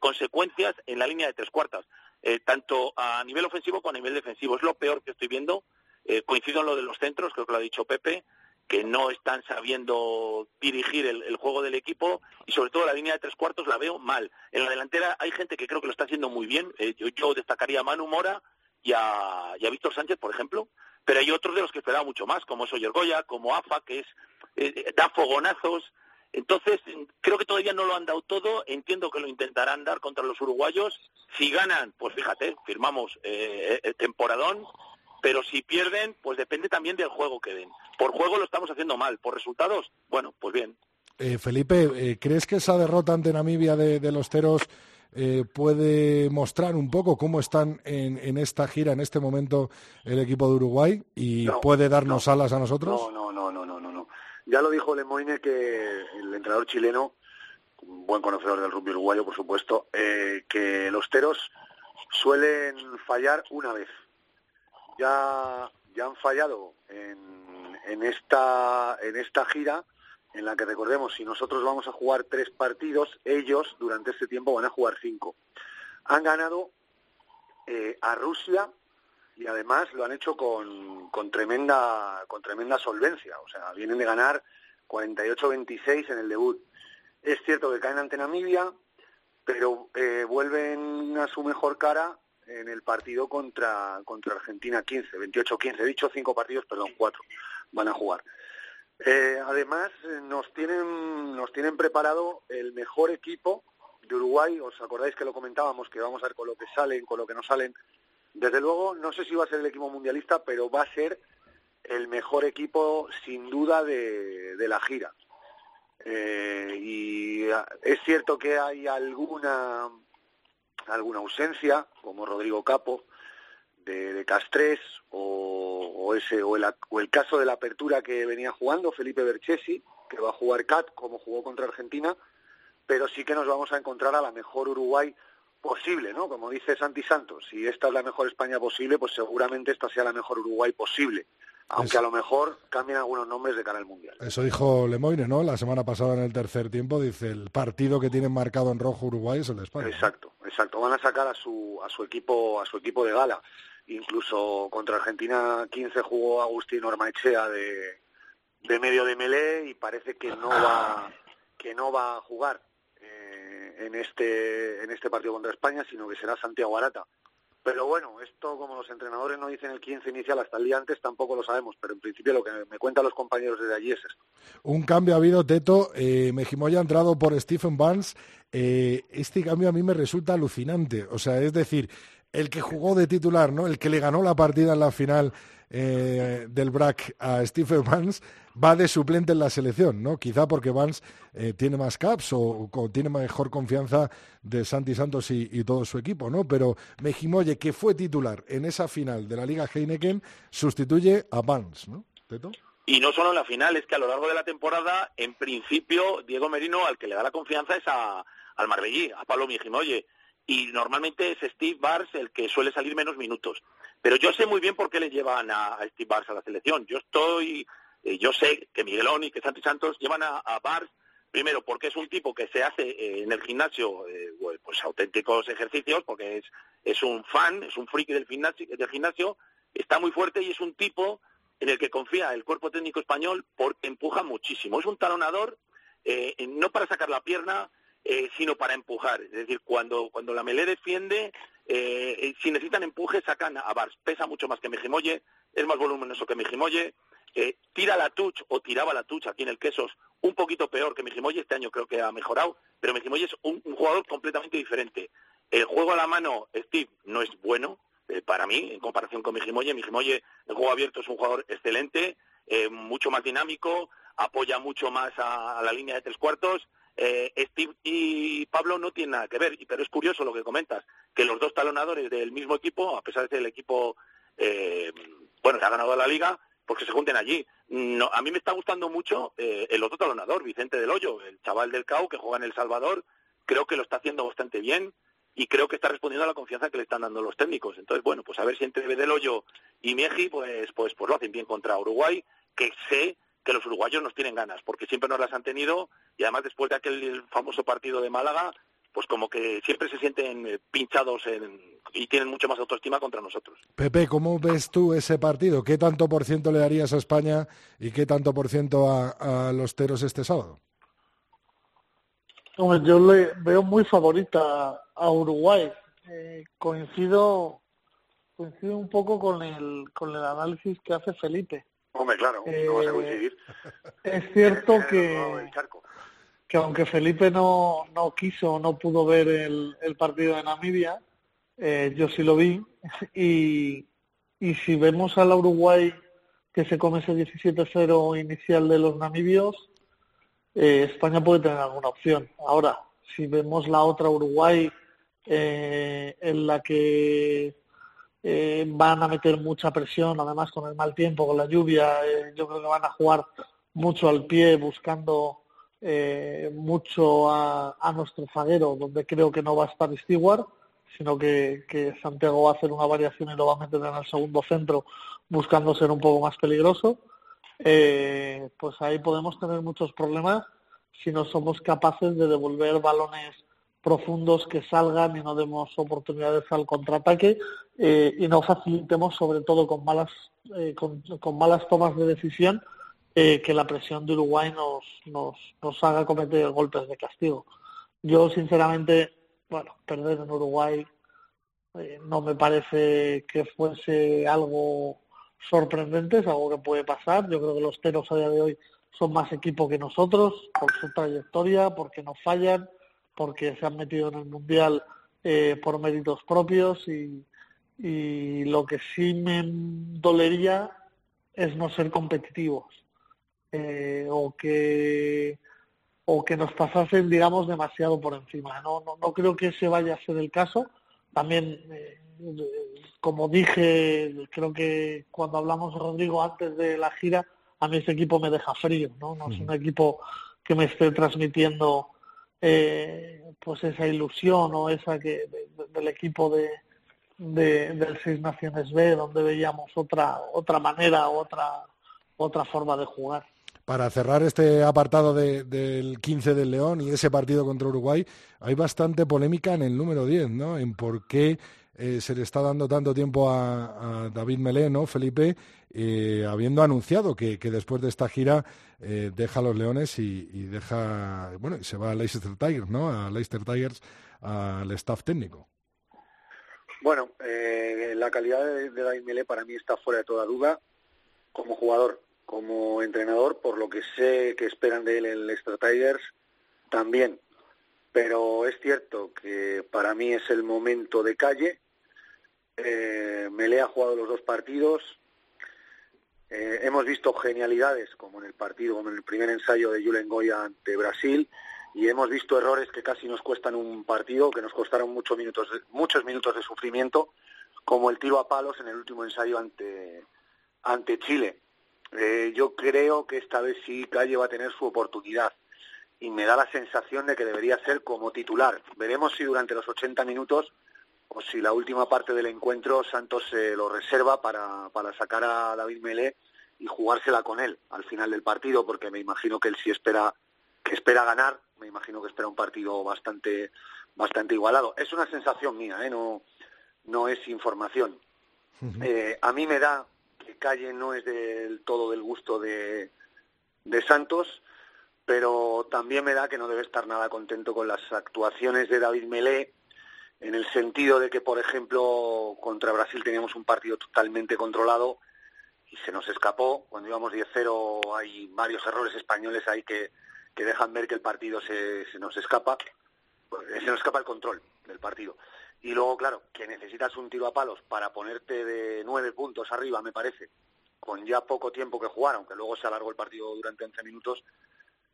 consecuencias en la línea de tres cuartas, eh, tanto a nivel ofensivo como a nivel defensivo. Es lo peor que estoy viendo. Eh, coincido en lo de los centros, creo que lo ha dicho Pepe que no están sabiendo dirigir el, el, juego del equipo y sobre todo la línea de tres cuartos la veo mal. En la delantera hay gente que creo que lo está haciendo muy bien. Eh, yo, yo, destacaría a Manu Mora y a, Víctor Sánchez, por ejemplo, pero hay otros de los que esperaba mucho más, como Soyer Goya, como AFA, que es eh, da fogonazos. Entonces, creo que todavía no lo han dado todo. Entiendo que lo intentarán dar contra los uruguayos. Si ganan, pues fíjate, firmamos eh, temporadón pero si pierden, pues depende también del juego que den. Por juego lo estamos haciendo mal, por resultados, bueno, pues bien. Eh, Felipe, eh, ¿crees que esa derrota ante Namibia de, de los Teros eh, puede mostrar un poco cómo están en, en, esta gira, en este momento, el equipo de Uruguay y no, puede darnos no, alas a nosotros? No, no, no, no, no, no. Ya lo dijo Lemoine que el entrenador chileno, un buen conocedor del rugby uruguayo, por supuesto, eh, que los Teros suelen fallar una vez ya, ya han fallado en, en, esta, en esta gira, en la que recordemos, si nosotros vamos a jugar tres partidos, ellos durante este tiempo van a jugar cinco. Han ganado eh, a Rusia y además lo han hecho con, con, tremenda, con tremenda solvencia. O sea, vienen de ganar 48-26 en el debut. Es cierto que caen ante Namibia, pero eh, vuelven a su mejor cara en el partido contra, contra Argentina 15, 28-15. He dicho cinco partidos, perdón, cuatro van a jugar. Eh, además, nos tienen, nos tienen preparado el mejor equipo de Uruguay. ¿Os acordáis que lo comentábamos, que vamos a ver con lo que salen, con lo que no salen? Desde luego, no sé si va a ser el equipo mundialista, pero va a ser el mejor equipo, sin duda, de, la gira. Eh, y es cierto que hay alguna alguna ausencia, como Rodrigo Capo, de, de Castrés, o, ese, o el, o, el, caso de la apertura que venía jugando, Felipe Berchesi, que va a jugar CAT, como jugó contra Argentina, pero sí que nos vamos a encontrar a la mejor Uruguay posible, ¿no? Como dice Santi Santos, si esta es la mejor España posible, pues seguramente esta sea la mejor Uruguay posible aunque a lo mejor cambien algunos nombres de cara al Mundial. Eso dijo Lemoine, ¿no? La semana pasada en el tercer tiempo, dice, el partido que tienen marcado en rojo Uruguay es el de España. Exacto, exacto. Van a sacar a su, a su equipo, a su equipo de gala. Incluso contra Argentina 15 jugó Agustín Ormaechea de, de medio de melé y parece que no va, que no va a jugar eh, en este, en este partido contra España, sino que será Santiago Arata pero bueno, esto como los entrenadores no dicen el 15 inicial hasta el día antes, tampoco lo sabemos, pero en principio lo que me cuentan los compañeros desde allí es esto. Un cambio ha habido, Teto. Eh, Mejimoya ha entrado por Stephen Barnes. Eh, este cambio a mí me resulta alucinante. O sea, es decir, el que jugó de titular, ¿no? El que le ganó la partida en la final eh, del BRAC a Stephen Vance va de suplente en la selección, ¿no? Quizá porque Vance eh, tiene más caps o, tiene mejor confianza de Santi Santos y, todo su equipo, ¿no? Pero Mejimoye, que fue titular en esa final de la Liga Heineken, sustituye a Vance, ¿no? Y no solo en la final, es que a lo largo de la temporada, en principio, Diego Merino al que le da la confianza es a, al Marbellí, a Pablo Mijimoye. Y normalmente es Steve Bars el que suele salir menos minutos. Pero yo sé muy bien por qué le llevan a, Steve Bars a la selección. Yo estoy, eh, yo sé que Miguelón y que Santi Santos llevan a, a Bars primero porque es un tipo que se hace eh, en el gimnasio eh, pues auténticos ejercicios porque es, es un fan, es un friki del gimnasio, del gimnasio, está muy fuerte y es un tipo en el que confía el cuerpo técnico español porque empuja muchísimo. Es un talonador no para sacar la pierna, sino para empujar. Es decir, cuando, cuando la Melé defiende, eh, eh, si necesitan empuje, sacan a Bars. Pesa mucho más que Mejimoye, es más voluminoso que Mejimoye. Eh, tira la touch o tiraba la touch aquí en el Quesos un poquito peor que Mejimoye. Este año creo que ha mejorado, pero Mejimoye es un, jugador completamente diferente. El juego a la mano, Steve, no es bueno para mí en comparación con Mejimoye. Mejimoye en juego abierto es un jugador excelente, mucho más dinámico, apoya mucho más a la línea de tres cuartos eh, Steve y Pablo no tienen nada que ver, pero es curioso lo que comentas, que los dos talonadores del mismo equipo, a pesar de ser el equipo, eh, bueno, que ha ganado la liga, porque se junten allí. No, a mí me está gustando mucho eh, el otro talonador, Vicente del Hoyo, el chaval del CAU que juega en El Salvador, creo que lo está haciendo bastante bien y creo que está respondiendo a la confianza que le están dando los técnicos. Entonces, bueno, pues a ver si entre del Hoyo y Mieji, pues, pues, pues lo hacen bien contra Uruguay, que sé que los uruguayos nos tienen ganas, porque siempre nos las han tenido y además después de aquel famoso partido de Málaga, pues como que siempre se sienten eh, pinchados y tienen mucho más autoestima contra nosotros. Pepe, ¿cómo ves tú ese partido? ¿Qué tanto por ciento le darías a España y qué tanto por ciento a, los teros este sábado? yo le veo muy favorita a Uruguay. Eh, coincido coincido un poco con el con el análisis que hace Felipe. Hombre, claro, no vas a eh, coincidir. Es cierto que, que aunque Felipe no, no quiso, no pudo ver el, el partido de Namibia, eh, yo sí lo vi. <laughs> Y, y si vemos a la Uruguay que se come ese 17-0 inicial de los namibios, eh, España puede tener alguna opción. Ahora, si vemos la otra Uruguay en la que eh, van a meter mucha presión, además con el mal tiempo, con la lluvia, eh, yo creo que van a jugar mucho al pie, buscando eh, mucho a, nuestro zaguero, donde creo que no va a estar Stewart, sino que, Santiago va a hacer una variación y lo va a meter en el segundo centro, buscando ser un poco más peligroso. pues ahí podemos tener muchos problemas si no somos capaces de devolver balones profundos que salgan y no demos oportunidades al contraataque eh, y no facilitemos sobre todo con malas eh, con, malas tomas de decisión eh, que la presión de Uruguay nos, nos, nos haga cometer golpes de castigo. Yo sinceramente, bueno, perder en Uruguay no me parece que fuese algo sorprendente, es algo que puede pasar. Yo creo que los teros a día de hoy son más equipo que nosotros por su trayectoria, porque no fallan, porque se han metido en el Mundial eh, por méritos propios y, y lo que sí me dolería es no ser competitivos eh, o que o que nos pasasen digamos demasiado por encima no, no, no creo que ese vaya a ser el caso. También eh, como dije creo que cuando hablamos Rodrigo antes de la gira a mí ese equipo me deja frío no no es un equipo que me esté transmitiendo eh, pues esa ilusión o esa que del equipo de, del Seis Naciones B, donde veíamos otra otra manera, otra otra forma de jugar. Para cerrar este apartado del 15 del León y ese partido contra Uruguay, hay bastante polémica en el número 10, ¿no? En por qué eh, se le está dando tanto tiempo a, David Melé, ¿no, Felipe? Eh, habiendo anunciado que, después de esta gira eh, deja a los Leones y, deja, bueno, se va a Leicester Tigers, ¿no? A Leicester Tigers, al staff técnico. Bueno, la calidad de, David Melé para mí está fuera de toda duda como jugador, como entrenador, por lo que sé que esperan de él en Leicester Tigers, también. Pero es cierto que para mí es el momento de calle Eh, Melé ha jugado los dos partidos. Eh, hemos visto genialidades, como en el partido, como en el primer ensayo de Julen Goya ante Brasil, y hemos visto errores que casi nos cuestan un partido, que nos costaron muchos minutos, muchos minutos de sufrimiento, como el tiro a palos en el último ensayo ante, ante Chile. Eh, yo creo que esta vez sí Calle va a tener su oportunidad y me da la sensación de que debería ser como titular. Veremos si durante los 80 minutos o si la última parte del encuentro Santos se lo reserva para, para sacar a David Melé y jugársela con él al final del partido, porque me imagino que él sí espera que espera ganar, me imagino que espera un partido bastante bastante igualado. Es una sensación mía, ¿eh? no no es información. Eh, a mí me da que Calle no es del todo del gusto de, de Santos, pero también me da que no debe estar nada contento con las actuaciones de David Melé, en el sentido de que, por ejemplo, contra Brasil teníamos un partido totalmente controlado y se nos escapó. Cuando íbamos 10-0 hay varios errores españoles ahí que, que dejan ver que el partido se, nos escapa. Pues, se nos escapa el control del partido. Y luego, claro, que necesitas un tiro a palos para ponerte de nueve puntos arriba, me parece, con ya poco tiempo que jugar, aunque luego se alargó el partido durante 11 minutos,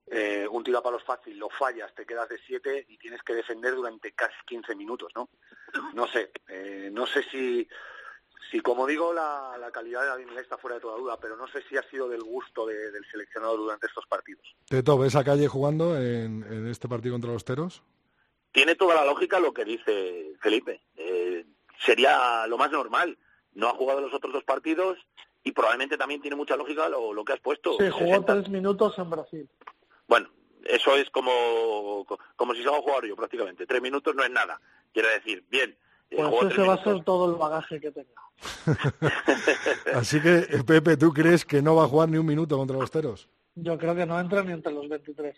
eh, un tiro a palos fácil, lo fallas, te quedas de siete y tienes que defender durante casi 15 minutos, ¿no? No sé, eh, no sé si, si como digo, la, la calidad de David Milá está fuera de toda duda, pero no sé si ha sido del gusto de, del seleccionador durante estos partidos. Teto, ¿ves a Calle jugando en, en este partido contra los Teros? Tiene toda la lógica lo que dice Felipe. Eh, sería lo más normal. No ha jugado los otros dos partidos y probablemente también tiene mucha lógica lo, lo que has puesto. Sí, jugó 60. tres minutos en Brasil. Bueno, eso es como, como si se haga a jugar yo prácticamente. Tres minutos no es nada. Quiere decir, bien. Eh, pues ese va a ser todo el bagaje que tenga. <laughs> <laughs> Así que, Pepe, ¿tú crees que no va a jugar ni un minuto contra los teros? Yo creo que no entra ni entre los 23.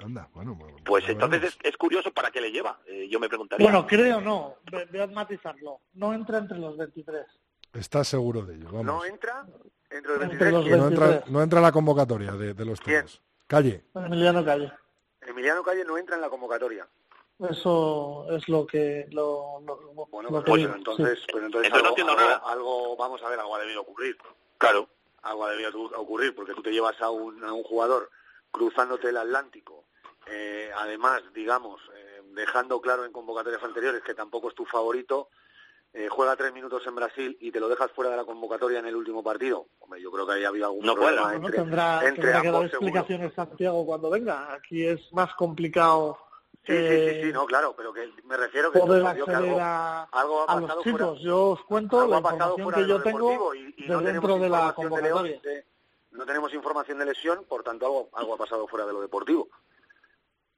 Anda, bueno, bueno, pues entonces es, es, curioso para qué le lleva. Eh, yo me preguntaría. Bueno, creo no. Voy a matizarlo. No entra entre los 23. ¿Estás seguro de ello? Vamos. ¿No entra entre los 23? Entre los Que no, 23. entra, no entra en la convocatoria de, de los ¿Quién? Calle. Emiliano Calle. Emiliano Calle no entra en la convocatoria. Eso es lo que lo, lo, Bueno, lo pues, que pues entonces, sí. pues entonces Entonces no algo, entiendo algo- nada. algo, vamos a ver, algo ha debido ocurrir. Claro. Algo ha debido ocurrir, porque tú te llevas a un, a un jugador cruzándote el Atlántico, eh, además, digamos, eh, dejando claro en convocatorias anteriores que tampoco es tu favorito, eh, juega tres minutos en Brasil y te lo dejas fuera de la convocatoria en el último partido. Hombre, yo creo que ahí ha habido algún No problema Bueno, entre, tendrá, entre tendrá que dar ambos, seguro. explicaciones Santiago cuando venga. Aquí es más complicado Sí, sí, sí, eh, sí, no, claro, pero que me refiero que, poder yo que acceder algo, a, algo ha a los pasado chicos. fuera, Yo os cuento la pasado información que de yo lo tengo deportivo y, y de no dentro tenemos de la información de León, convocatoria. de- no tenemos información de lesión, por tanto algo, algo ha pasado fuera de lo deportivo.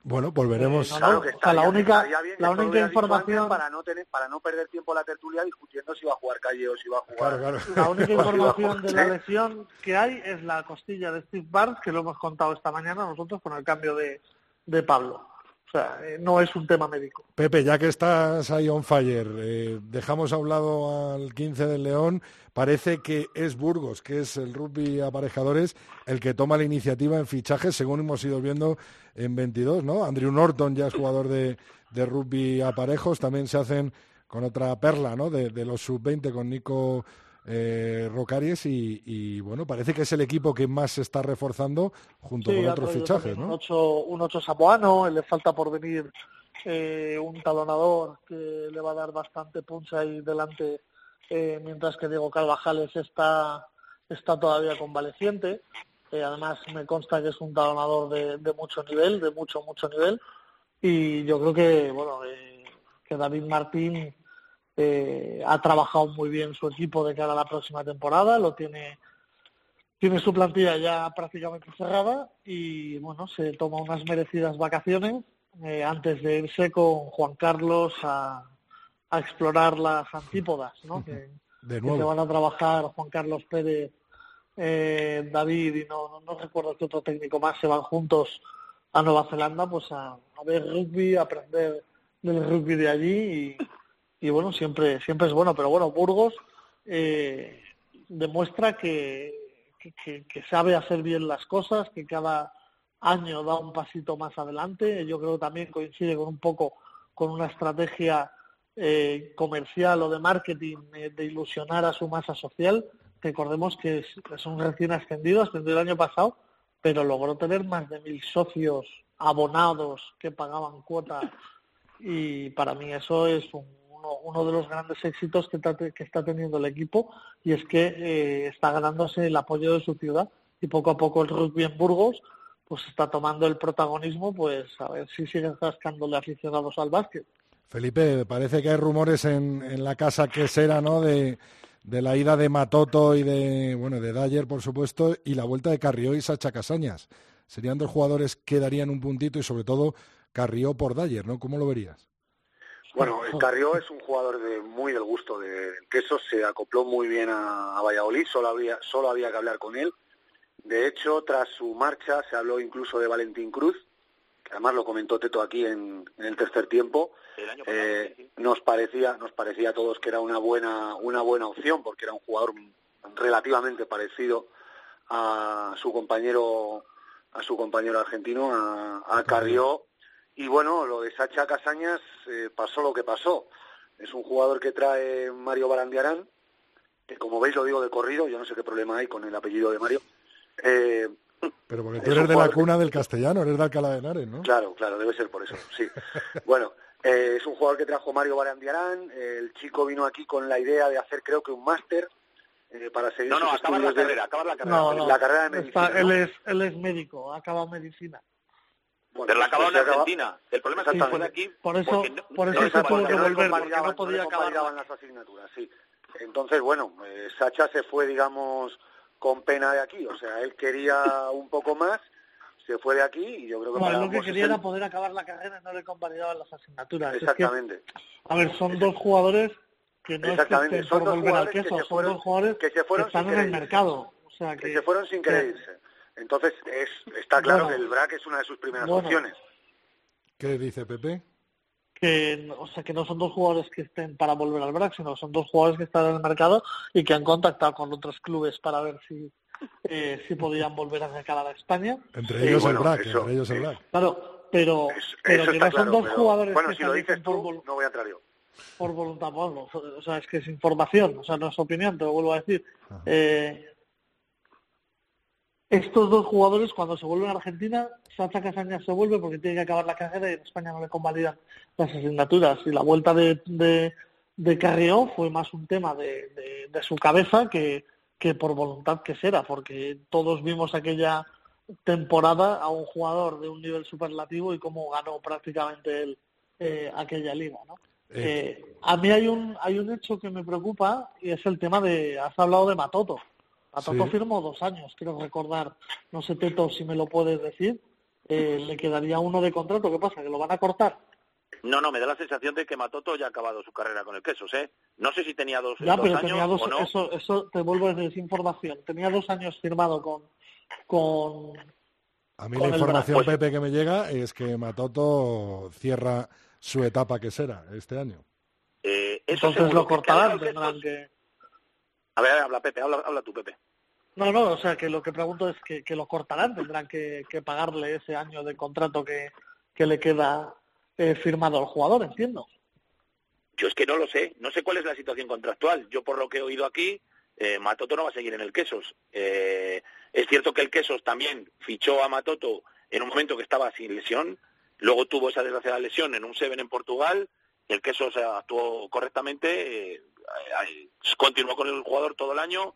Bueno, pues veremos. Eh, no, no, estaría la única- bien la información- para no tener para no perder tiempo la tertulia discutiendo si va a jugar Calle o si va a jugar Claro, claro. <laughs> La única <laughs> a información de la lesión que hay es la costilla de Steve Barnes, que lo hemos contado esta mañana nosotros con el cambio de, de Pablo. Eh, no es un tema médico. Pepe, ya que estás ahí on fire, eh, dejamos a un lado al 15 del León. Parece que es Burgos, que es el rugby aparejadores, el que toma la iniciativa en fichajes, según hemos ido viendo en 22, ¿no? Andrew Norton ya es jugador de, de rugby aparejos, también se hacen con otra perla, ¿no? De, de los sub-20 con Nico eh, Rocaries y, y, bueno, parece que es el equipo que más se está reforzando junto Sí, con otros fichajes, también Un ¿no? ocho, un ocho samoano, le falta por venir eh, un talonador que le va a dar bastante puncha ahí delante, eh, mientras que Diego Carvajales está, está todavía convaleciente. Eh, además, me consta que es un talonador de, de mucho nivel, de mucho, mucho nivel. Y yo creo que, bueno, que David Martín eh, ha trabajado muy bien su equipo de cara a la próxima temporada, lo tiene tiene su plantilla ya prácticamente cerrada y bueno, se toma unas merecidas vacaciones. Eh, antes de irse con Juan Carlos a, a explorar las antípodas, ¿no? Que, De que se van a trabajar Juan Carlos Pérez, eh, David y no, no, no recuerdo qué otro técnico más se van juntos a Nueva Zelanda pues a, a ver rugby, a aprender del rugby de allí y, y bueno, siempre, siempre es bueno, pero bueno, Burgos eh, demuestra que, que, sabe hacer bien las cosas, que cada año da un pasito más adelante. Yo creo que también coincide con un poco con una estrategia eh, comercial o de marketing eh, de ilusionar a su masa social. Recordemos que es, un recién ascendido, ascendido el año pasado, pero logró tener más de mil socios abonados que pagaban cuota y para mí eso es uno, de los grandes éxitos que está, que está teniendo el equipo y es que eh, está ganándose el apoyo de su ciudad y poco a poco el rugby en Burgos pues está tomando el protagonismo pues a ver si siguen rascándole aficionados al básquet. Felipe, parece que hay rumores en, en la casa que será, ¿no? De, de la ida de Matoto y de, bueno, de Dyer, por supuesto, y la vuelta de Carrió y Sacha Casañas. Serían dos jugadores que darían un puntito y sobre todo Carrió por Dyer, ¿no? ¿Cómo lo verías? Bueno, Carrió es un jugador de muy del gusto de Queso, se acopló muy bien a, a, Valladolid, solo había, solo había que hablar con él. De hecho, tras su marcha se habló incluso de Valentín Cruz, que además lo comentó Teto aquí en, en el tercer tiempo. El año pasado, Eh, sí. nos parecía, nos parecía a todos que era una buena, una buena opción, porque era un jugador relativamente parecido a su compañero, a su compañero argentino, a, a Carrió. Y bueno, lo de Sacha Casañas eh, pasó lo que pasó. Es un jugador que trae Mario Barandiarán, que como veis lo digo de corrido, yo no sé qué problema hay con el apellido de Mario. Eh, Pero porque tú eres de la cuna del castellano, eres de Alcalá de Henares, ¿no? Claro, claro, debe ser por eso, sí. <laughs> bueno, eh, es un jugador que trajo Mario Barandiarán, eh, el chico vino aquí con la idea de hacer creo que un máster eh, para seguir No, no, sus acabar la estudios de- carrera, acabar la carrera. No, no, la carrera de medicina. está- él, es, él es médico, ha acabado medicina. Bueno, Pero la pues acabó en acaba- Argentina. El problema es que se fue de aquí. Por eso, no- por eso no se tuvo que no volver, porque convalidaban- no podía le acabar. las asignaturas, sí. Entonces, bueno, eh, Sacha se fue, digamos, con pena de aquí. O sea, él quería un poco más, se fue de aquí y yo creo que No, para lo que quería era poder acabar la carrera y no le convalidaban las asignaturas. Es que, Exactamente. a ver, son dos jugadores que no es que Exactamente, son dos jugadores que se son fueron- dos jugadores que se fueron están sin en el mercado. O sea, que, que se fueron sin que- querer irse. Entonces, es, está claro Bueno. que el BRAC es una de sus primeras Bueno. opciones. ¿Qué dice Pepe? que o sea que no son dos jugadores que estén para volver al BRAC, sino son dos jugadores que están en el mercado y que han contactado con otros clubes para ver si eh, si podían volver a recalar a España. Entre Sí, ellos bueno, el BRAC, eso- entre ellos el BRAC. Claro, pero, pero eso que no son claro, dos pero- jugadores Bueno, que si lo dicen dices por, tú, vol- no voy a entrar yo. por voluntad, bueno, o sea, es que es información, o sea, no es opinión, te lo vuelvo a decir. Eh, estos dos jugadores, cuando se vuelven a Argentina, Sacha Casañas se vuelve porque tiene que acabar la carrera y en España no le convalidan las asignaturas. Y la vuelta de, de, de Carrió fue más un tema de, de, de su cabeza que, que por voluntad que será, porque todos vimos aquella temporada a un jugador de un nivel superlativo y cómo ganó prácticamente él eh, aquella liga, ¿no? Eh, Eh, a mí hay un hay un hecho que me preocupa y es el tema de has hablado de Matoto. Matoto Sí. firmó dos años, quiero recordar. No sé Teto si me lo puedes decir. Eh, le quedaría uno de contrato. ¿Qué pasa? Que lo van a cortar. No, no, me da la sensación de que Matoto ya ha acabado su carrera con el Quesos, ¿eh? No sé si tenía dos, Ya, dos pero años tenía dos. o no. Eso eso te vuelvo a decir es información. Tenía dos años firmado con con A mí con la información, Pepe, que me llega es que Matoto cierra su etapa que será este año. Eh, eso entonces lo cortarán. Tendrán que A ver, habla Pepe, habla, habla tú, Pepe. No, no, o sea que lo que pregunto es que, que lo cortarán, tendrán que, que pagarle ese año de contrato que, que le queda eh, firmado al jugador, entiendo. Yo es que no lo sé, no sé cuál es la situación contractual. Yo por lo que he oído aquí, eh, Matoto no va a seguir en el Quesos. Eh, es cierto que el Quesos también fichó a Matoto en un momento que estaba sin lesión, luego tuvo esa desgraciada lesión en un Seven en Portugal, el Quesos actuó correctamente, eh, continuó con el jugador todo el año.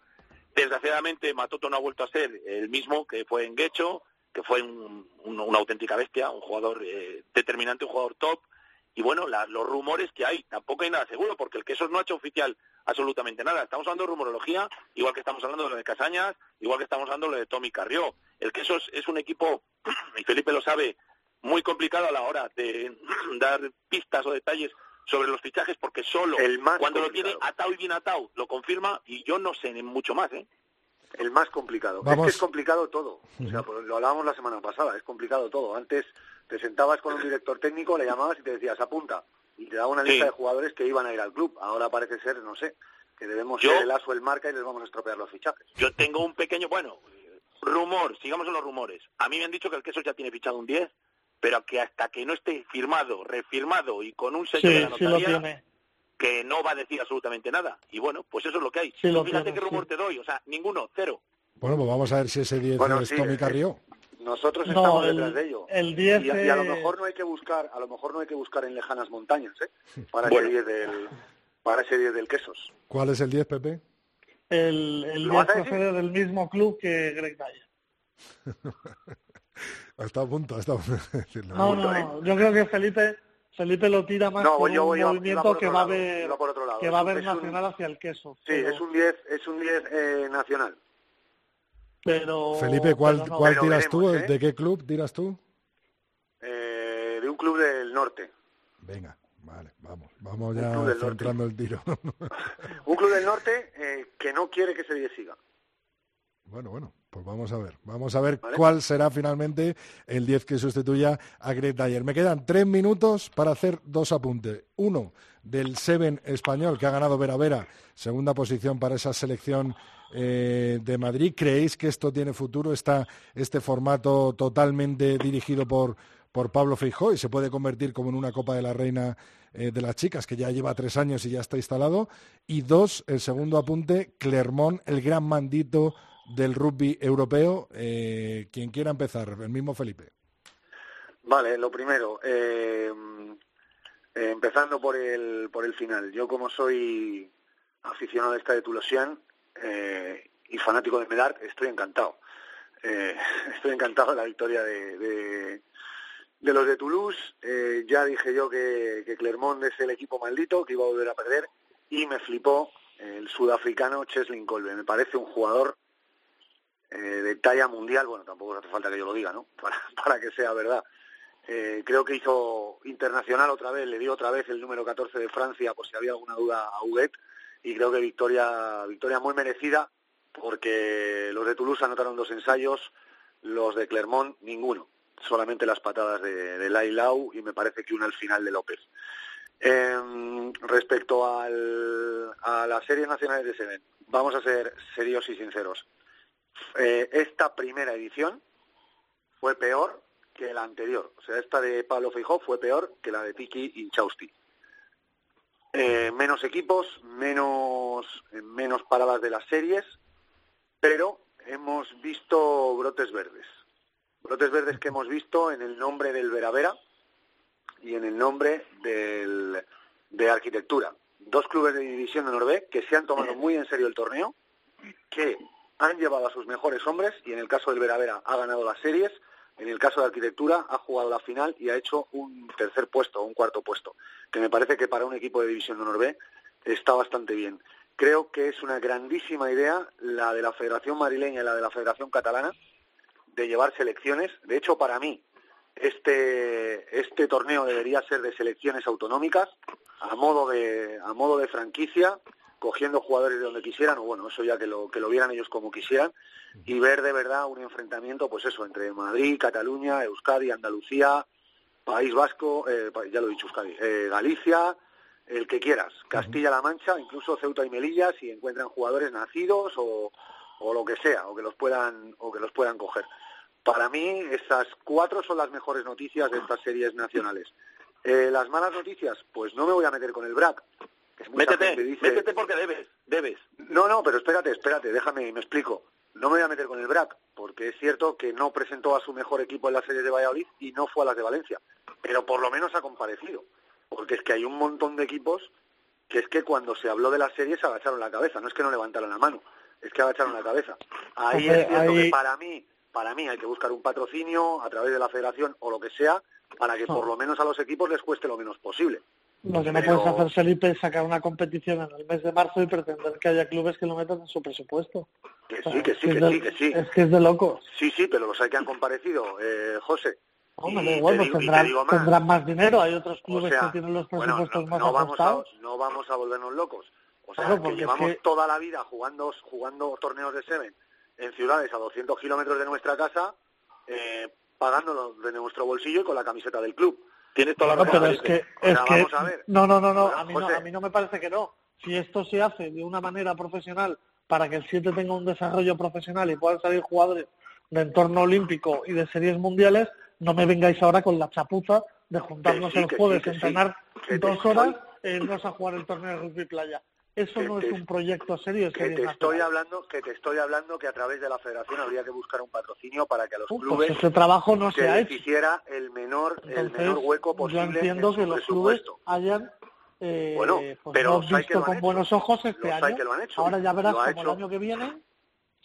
Desgraciadamente Matoto no ha vuelto a ser el mismo que fue en Guecho, que fue un- un- una auténtica bestia, un jugador eh, determinante, un jugador top. Y bueno, la- los rumores que hay, tampoco hay nada seguro, porque el Quesos no ha hecho oficial absolutamente nada. Estamos hablando de rumorología, igual que estamos hablando de lo de Casañas, igual que estamos hablando de lo de Tommy Carrió. El Quesos es un equipo, <clears throat> y Felipe lo sabe, muy complicado a la hora de <clears throat> dar pistas o detalles sobre los fichajes, porque solo El más cuando lo tiene atado y bien atado lo confirma, y yo no sé mucho más, ¿eh? El más complicado. Vamos. Es que es complicado todo. O sea, pues lo hablábamos la semana pasada, es complicado todo. Antes te sentabas con un director técnico, le llamabas y te decías apunta. Y te daba una Sí. lista de jugadores que iban a ir al club. Ahora parece ser, no sé, que debemos Yo- ser el aso el marca y les vamos a estropear los fichajes. Yo tengo un pequeño, bueno, rumor, sigamos en los rumores. A mí me han dicho que el Quesos ya tiene fichado un 10, pero que hasta que no esté firmado, refirmado y con un sello de la sí lo notaría, tiene. que no va a decir absolutamente nada. Y bueno, pues eso es lo que hay. Sí, lo Fíjate tiene, qué rumor sí. te doy, o sea, ninguno, cero. Bueno, pues vamos a ver si ese 10 Bueno, es sí, Tommy eh, Carrió. Nosotros No, estamos el- detrás de ello. el 10 y, a- y a lo mejor no hay que buscar, a lo mejor no hay que buscar en lejanas montañas, ¿eh? Para Bueno. ese 10 del para ese 10 del quesos. ¿Cuál es el 10, Pepe? El, el ¿Lo 10 vas a decir? procede del mismo club que Greg Dyer. <laughs> Está a punto, está a punto de decirlo. No, no, no. Yo creo que Felipe Felipe lo tira más No, por yo un movimiento por que va a lado, que va a haber un- nacional hacia el queso. Sí, pero, es un 10, es un 10 eh, nacional. pero Felipe, ¿cuál, pero no. cuál Pero tiras tú? veremos, ¿eh? ¿De qué club tiras tú? Eh, de un club del norte. Venga, vale, vamos. Vamos ya centrando el tiro. <laughs> Un club del norte eh, que no quiere que ese 10 siga. Bueno, bueno, pues vamos a ver. Vamos a ver Vale. cuál será finalmente el 10 que sustituya a Greg Dyer. Me quedan tres minutos para hacer dos apuntes. Uno, del Seven español que ha ganado Vera Vera, segunda posición para esa selección eh, de Madrid. ¿Creéis que esto tiene futuro, está este formato totalmente dirigido por, por Pablo Feijó y se puede convertir como en una Copa de la Reina eh, de las chicas, que ya lleva tres años y ya está instalado? Y dos, el segundo apunte, Clermont, el gran mandito del rugby europeo. Eh, quien quiera empezar, el mismo Felipe. Vale, lo primero, eh, eh, empezando por el, por el final. Yo como soy aficionado esta de Toulousain eh, y fanático de Medard, estoy encantado. Eh, <laughs> estoy encantado de la victoria de, de, los de Toulouse. Eh, ya dije yo que, que Clermont es el equipo maldito, que iba a volver a perder, y me flipó el sudafricano Cheslin Colbe. Me parece un jugador eh, de talla mundial, bueno, tampoco hace falta que yo lo diga, ¿no? <laughs> Para, para que sea verdad. Eh, creo que hizo internacional otra vez, le dio otra vez el número 14 de Francia, por si había alguna duda a Huguet, y creo que victoria, victoria muy merecida, porque los de Toulouse anotaron dos ensayos, los de Clermont ninguno, solamente las patadas de, de Lai Lau y me parece que una al final de López. Eh, respecto al, a las series nacionales de Seven, vamos a ser serios y sinceros. Eh, esta primera edición fue peor que la anterior. O sea, esta de Pablo Feijó fue peor que la de Tiki Inchausti. Eh, menos equipos, menos, eh, menos paradas de las series, pero hemos visto brotes verdes. Brotes verdes que hemos visto en el nombre del Veravera y en el nombre del, de Arquitectura. Dos clubes de división de Norvé que se han tomado muy en serio el torneo, que han llevado a sus mejores hombres y en el caso del Veravera ha ganado las series, en el caso de Arquitectura ha jugado la final y ha hecho un tercer puesto, un cuarto puesto, que me parece que para un equipo de división de Norvé está bastante bien. Creo que es una grandísima idea la de la Federación Madrileña y la de la Federación Catalana de llevar selecciones. De hecho, para mí, este, este torneo debería ser de selecciones autonómicas, a modo de, a modo de franquicia, cogiendo jugadores de donde quisieran, o bueno, eso ya que lo, que lo vieran ellos como quisieran, y ver de verdad un enfrentamiento, pues eso, entre Madrid, Cataluña, Euskadi, Andalucía, País Vasco, eh, ya lo he dicho Euskadi, eh, Galicia, el que quieras, Castilla-La Mancha, incluso Ceuta y Melilla, si encuentran jugadores nacidos o, o lo que sea, o que los puedan, o que los puedan coger. Para mí, esas cuatro son las mejores noticias de estas series nacionales. Eh, las malas noticias, pues no me voy a meter con el BRAC. Métete, dice- métete porque debes, debes. no, no, pero espérate, espérate, déjame, me explico. No me voy a meter con el BRAC, porque es cierto que no presentó a su mejor equipo en las series de Valladolid y no fue a las de Valencia. Pero por lo menos ha comparecido. Porque es que hay un montón de equipos que es que cuando se habló de las series agacharon la cabeza. No es que no levantaron la mano, es que agacharon la cabeza. Ahí es cierto ahí- que para mí, para mí hay que buscar un patrocinio a través de la federación o lo que sea, para que por lo menos a los equipos les cueste lo menos posible. Lo que no Pero- puedes hacer, Felipe, es sacar una competición en el mes de marzo y pretender que haya clubes que lo metan en su presupuesto. Que O sea, sí, que sí, que de- sí, que sí. Es que es de locos. Sí, sí, pero los hay que han comparecido, eh, José. Hombre, da igual, pues tendrán, más. tendrán más dinero. Hay otros O clubes sea, que tienen los bueno, presupuestos no, más no vamos a, no vamos a volvernos locos. O sea, Claro, que es llevamos que- toda la vida jugando, jugando torneos de Seven en ciudades a 200 kilómetros de nuestra casa, eh, pagándolo de nuestro bolsillo y con la camiseta del club. Tienes toda la No, razón. pero es que, O es sea, que vamos a ver. no, no, no, no, a mí no, a mí no me parece que no. Si esto se hace de una manera profesional para que el 7 tenga un desarrollo profesional y puedan salir jugadores de entorno olímpico y de series mundiales, no me vengáis ahora con la chapuza de juntarnos sí, el jueves sí, entrenar dos horas irnos a jugar el torneo de rugby playa. Eso no es un proyecto serio. Que te estoy hablando, que te estoy hablando que a través de la Federación habría que buscar un patrocinio para que a los Pues clubes ese trabajo no se les hiciera el menor, el menor hueco yo posible entiendo en su que los clubes hayan eh, Bueno, pues pero hay que visto lo con hecho. buenos ojos este Los año. que lo han hecho. Ahora ya verás Lo como hecho- el año que viene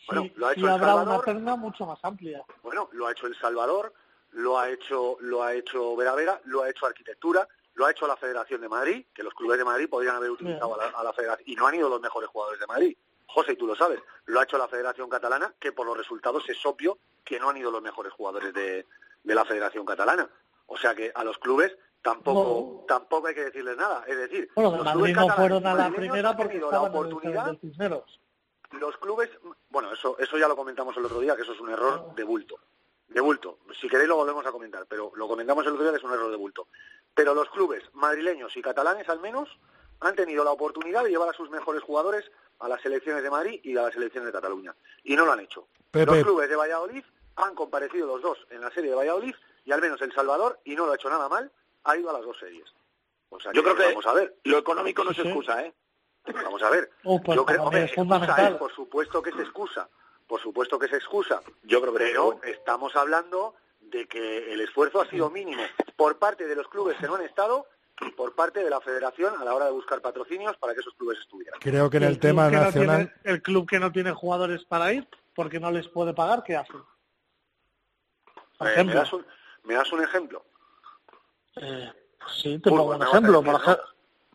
Bueno, sí, lo ha sí hecho El habrá una terna mucho más amplia. Bueno, lo ha hecho El Salvador, lo ha hecho, lo ha hecho Vera Vera, lo ha hecho Arquitectura, lo ha hecho la Federación de Madrid, que los clubes de Madrid podrían haber utilizado a la, a la Federación, y no han ido los mejores jugadores de Madrid. José, y tú lo sabes, lo ha hecho la Federación Catalana, que por los resultados es obvio que no han ido los mejores jugadores de, de la Federación Catalana. O sea que a los clubes tampoco tampoco hay que decirles nada. Es decir, Bueno, los Madrid clubes no catalanes fueron a la primera han porque la oportunidad los clubes, bueno, eso, eso ya lo comentamos el otro día, que eso es un error de bulto. De bulto. Si queréis lo volvemos a comentar, pero lo comentamos el otro día que es un error de bulto. Pero los clubes madrileños y catalanes al menos han tenido la oportunidad de llevar a sus mejores jugadores a las selecciones de Madrid y a las selecciones de Cataluña. Y no lo han hecho. Pepe. Los clubes de Valladolid han comparecido los dos en la serie de Valladolid y al menos El Salvador, y no lo ha hecho nada mal, ha ido a las dos series. O sea Yo creo que vamos a ver. lo económico no es sí. excusa, ¿eh? Vamos a ver. Oh, pues Yo creo, hombre, es excusa es, por supuesto que es excusa. Por supuesto que es excusa. Yo creo que Pero estamos hablando de que el esfuerzo ha sido mínimo por parte de los clubes que no han estado y por parte de la federación a la hora de buscar patrocinios para que esos clubes estuvieran. Creo que en el tema no nacional... tiene- el club que no tiene jugadores para ir porque no les puede pagar, ¿qué hace? Por Eh, ¿me, das un, ¿Me das un ejemplo? Eh, pues sí, te Burgos, pongo un ejemplo. decir, ¿no? ejemplo,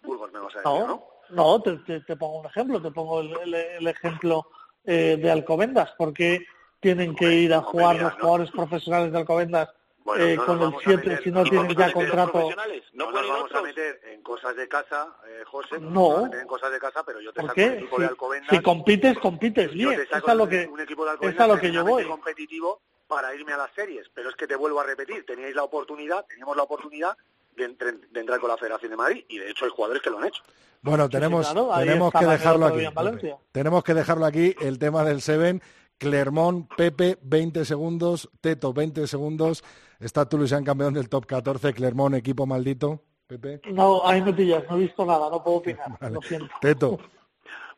Burgos me vas a decir, no, ¿no? no te, te- te pongo un ejemplo. Te pongo el, el- el ejemplo eh, de Alcobendas. porque tienen que ir a jugar los no. jugadores profesionales de Alcobendas Bueno, eh, no con el vamos a 7 meter- si no ¿Y tienen por qué ya no contrato? profesionales? ¿No, No nos vamos a meter en cosas de casa, eh, José. No. nos vamos a meter en cosas de casa, pero yo te ¿Por saco un qué? de Si, Alcobendas. si compites, compites yo bien. te saco Es a lo un- que, un equipo de es Alcobendas a lo que yo voy. competitivo para irme a las series, pero es que te vuelvo a repetir, teníais la oportunidad, teníamos la oportunidad de, entre- de entrar con la Federación de Madrid y de hecho hay jugadores que lo han hecho. Bueno, tenemos, claro, tenemos que dejarlo aquí. Pepe. Tenemos que dejarlo aquí, el tema del Seven. Clermont, Pepe, 20 segundos. Teto, 20 segundos. Está Toulouse campeón del top 14. Clermont, equipo maldito. Pepe. No, ahí me pillas, no he visto nada, no puedo opinar, <laughs> Vale. lo siento. Teto.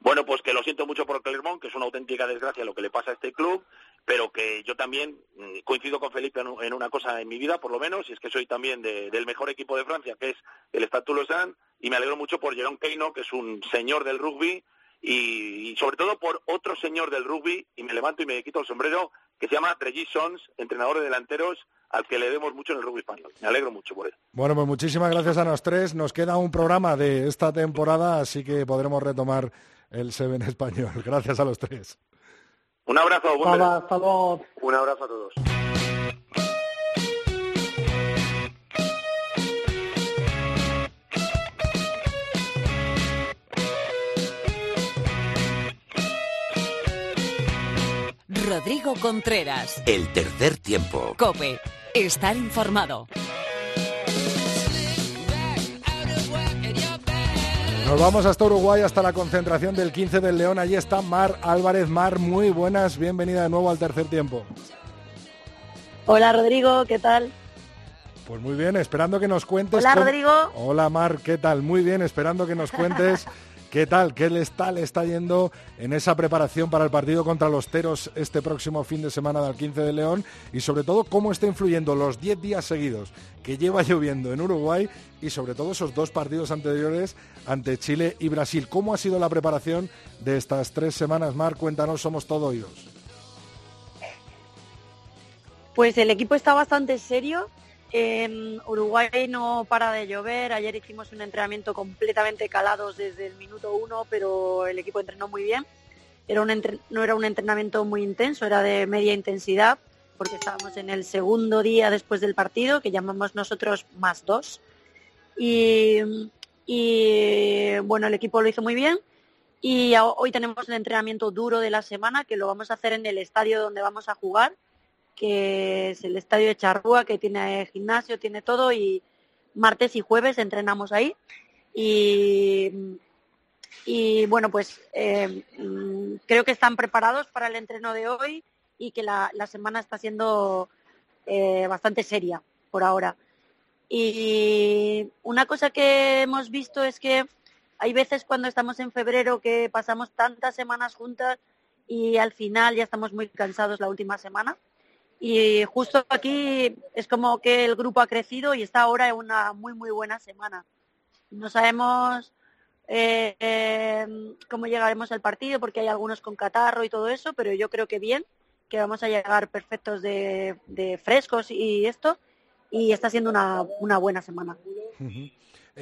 Bueno, pues que lo siento mucho por Clermont, que es una auténtica desgracia lo que le pasa a este club, pero que yo también mm, coincido con Felipe en, un- en una cosa en mi vida, por lo menos, y es que soy también de- del mejor equipo de Francia, que es el Stade Toulousain, y me alegro mucho por Jerome Keino, que es un señor del rugby, y, sobre todo por otro señor del rugby, y me levanto y me quito el sombrero, que se llama Regis Sons, entrenador de delanteros, al que le demos mucho en el rugby español. Me alegro mucho por él. Bueno, pues muchísimas gracias a los tres. Nos queda un programa de esta temporada, así que podremos retomar el Seven español. <laughs> Gracias a los tres. Un abrazo, buen hasta luego. Un abrazo a todos. Rodrigo Contreras. El tercer tiempo. Cope. Estar informado. Nos vamos hasta Uruguay, hasta la concentración del 15 del León. Allí está Mar Álvarez. Mar, muy buenas. Bienvenida de nuevo al tercer tiempo. Hola Rodrigo, ¿qué tal? Pues muy bien, esperando que nos cuentes. Hola cómo- Rodrigo. Hola Mar, ¿qué tal? Muy bien, esperando que nos cuentes <laughs> qué tal, qué le está, está yendo en esa preparación para el partido contra los Teros este próximo fin de semana del 15 de León y sobre todo cómo está influyendo los 10 días seguidos que lleva lloviendo en Uruguay y sobre todo esos dos partidos anteriores ante Chile y Brasil. ¿Cómo ha sido la preparación de estas tres semanas, Mar? Cuéntanos, somos todo oídos. Pues el equipo está bastante serio. En Uruguay no para de llover. Ayer hicimos un entrenamiento completamente calados desde el minuto uno, pero el equipo entrenó muy bien. No era un entrenamiento muy intenso, era de media intensidad, porque estábamos en el segundo día después del partido, que llamamos nosotros más dos. Y, bueno, el equipo lo hizo muy bien. Y hoy tenemos el entrenamiento duro de la semana, que lo vamos a hacer en el estadio donde vamos a jugar que es el estadio de Charrúa, que tiene gimnasio, tiene todo, y martes y jueves entrenamos ahí. Y, y bueno, pues eh, mm, creo que están preparados para el entreno de hoy y que la, la semana está siendo eh, bastante seria por ahora. Y una cosa que hemos visto es que hay veces cuando estamos en febrero que pasamos tantas semanas juntas y al final ya estamos muy cansados la última semana. Y justo aquí es como que el grupo ha crecido y está ahora en una muy, muy buena semana. No sabemos eh, em, cómo llegaremos al partido porque hay algunos con catarro y todo eso, pero yo creo que bien, que vamos a llegar perfectos de, frescos y esto. Y está siendo una, una buena semana.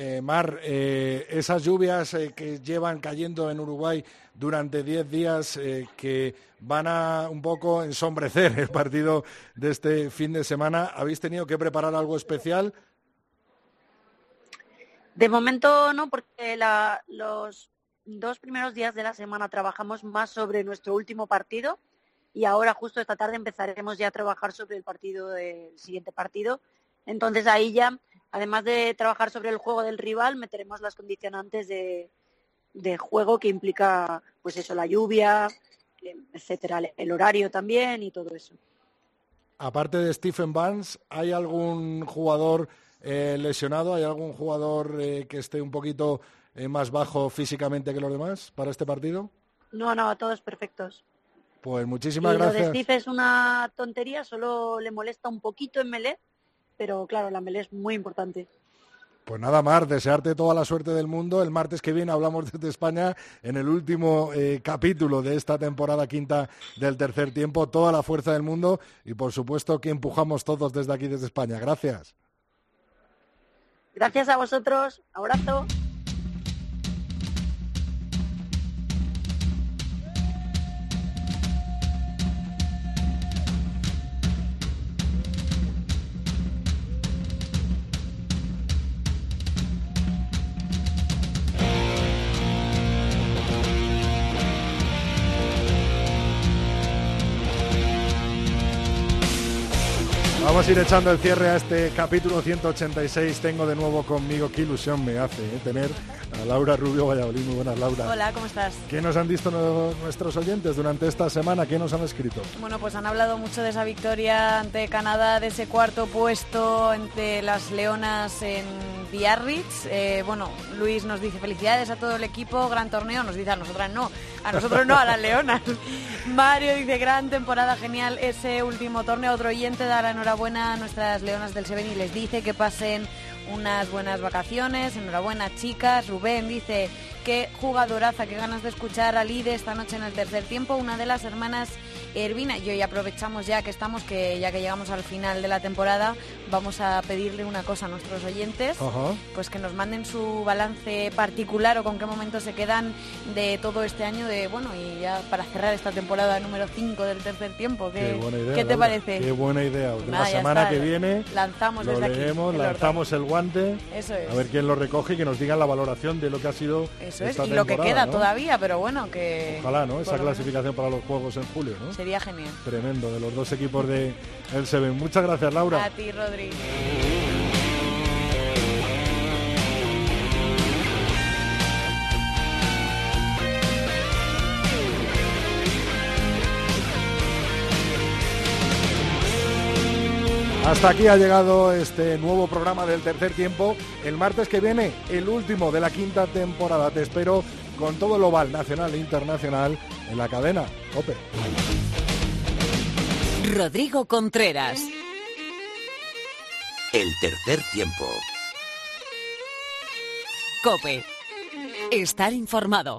Eh, Mar, eh, esas lluvias eh, que llevan cayendo en Uruguay durante 10 días que van a un poco ensombrecer el partido de este fin de semana, ¿habéis tenido que preparar algo especial? De momento no, porque los dos primeros días de la semana trabajamos más sobre nuestro último partido y ahora justo esta tarde empezaremos ya a trabajar sobre el partido del siguiente partido. Entonces ahí ya además de trabajar sobre el juego del rival, meteremos las condicionantes de, juego que implica, pues eso, la lluvia, etcétera, el horario también y todo eso. Aparte de Stephen Barnes, ¿hay algún jugador eh, lesionado? ¿Hay algún jugador eh, que esté un poquito eh, más bajo físicamente que los demás para este partido? No, no, todos perfectos. Pues muchísimas gracias. Lo de Steve es una tontería, solo le molesta un poquito en Melé, pero claro, la melé es muy importante. Pues nada más, desearte toda la suerte del mundo. El martes que viene hablamos <laughs> desde España en el último eh, capítulo de esta temporada quinta del tercer tiempo. Toda la fuerza del mundo y por supuesto que empujamos todos desde aquí, desde España. Gracias. Gracias a vosotros. Abrazo. Vamos a ir echando el cierre a este capítulo 186. Tengo de nuevo conmigo, qué ilusión me hace ¿eh? tener a Laura Rubio Valladolid. Muy buenas, Laura. Hola, ¿cómo estás? ¿Qué nos han visto nuestros oyentes durante esta semana? ¿Qué nos han escrito? Bueno, pues han hablado mucho de esa victoria ante Canadá, de ese cuarto puesto entre las Leonas en Biarritz. Eh, bueno, Luis nos dice felicidades a todo el equipo, gran torneo. Nos dice a nosotras no, a nosotros no, a las Leonas. <laughs> Mario dice gran temporada, genial ese último torneo. Otro oyente da la enhorabuena a nuestras leonas del Seven y les dice que pasen unas buenas vacaciones. Enhorabuena, chicas. Rubén dice qué jugadoraza, qué ganas de escuchar a Lide esta noche en el tercer tiempo. Una de las hermanas Ervina y hoy aprovechamos ya que estamos, que ya que llegamos al final de la temporada, vamos a pedirle una cosa a nuestros oyentes, pues que nos manden su balance particular o con qué momentos se quedan de todo este año de, bueno, y ya para cerrar esta temporada número 5 del tercer tiempo, ¿qué, ¿qué te parece? Qué buena idea. la semana que viene lanzamos lo leemos, lanzamos el guante, a ver quién lo recoge y que nos digan la valoración de lo que ha sido Eso es, y lo que queda todavía, pero bueno, que... Ojalá, ¿no? Esa clasificación para los Juegos en julio, ¿no? Sería genial. Tremendo, de los dos equipos de El Seven. Muchas gracias, Laura. A ti, Rodri. Hasta aquí ha llegado este nuevo programa del tercer tiempo. El martes que viene, el último de la quinta temporada. Te espero con todo el oval nacional e internacional en la cadena OPE. Rodrigo Contreras. El tercer tiempo. Cope. Estar informado.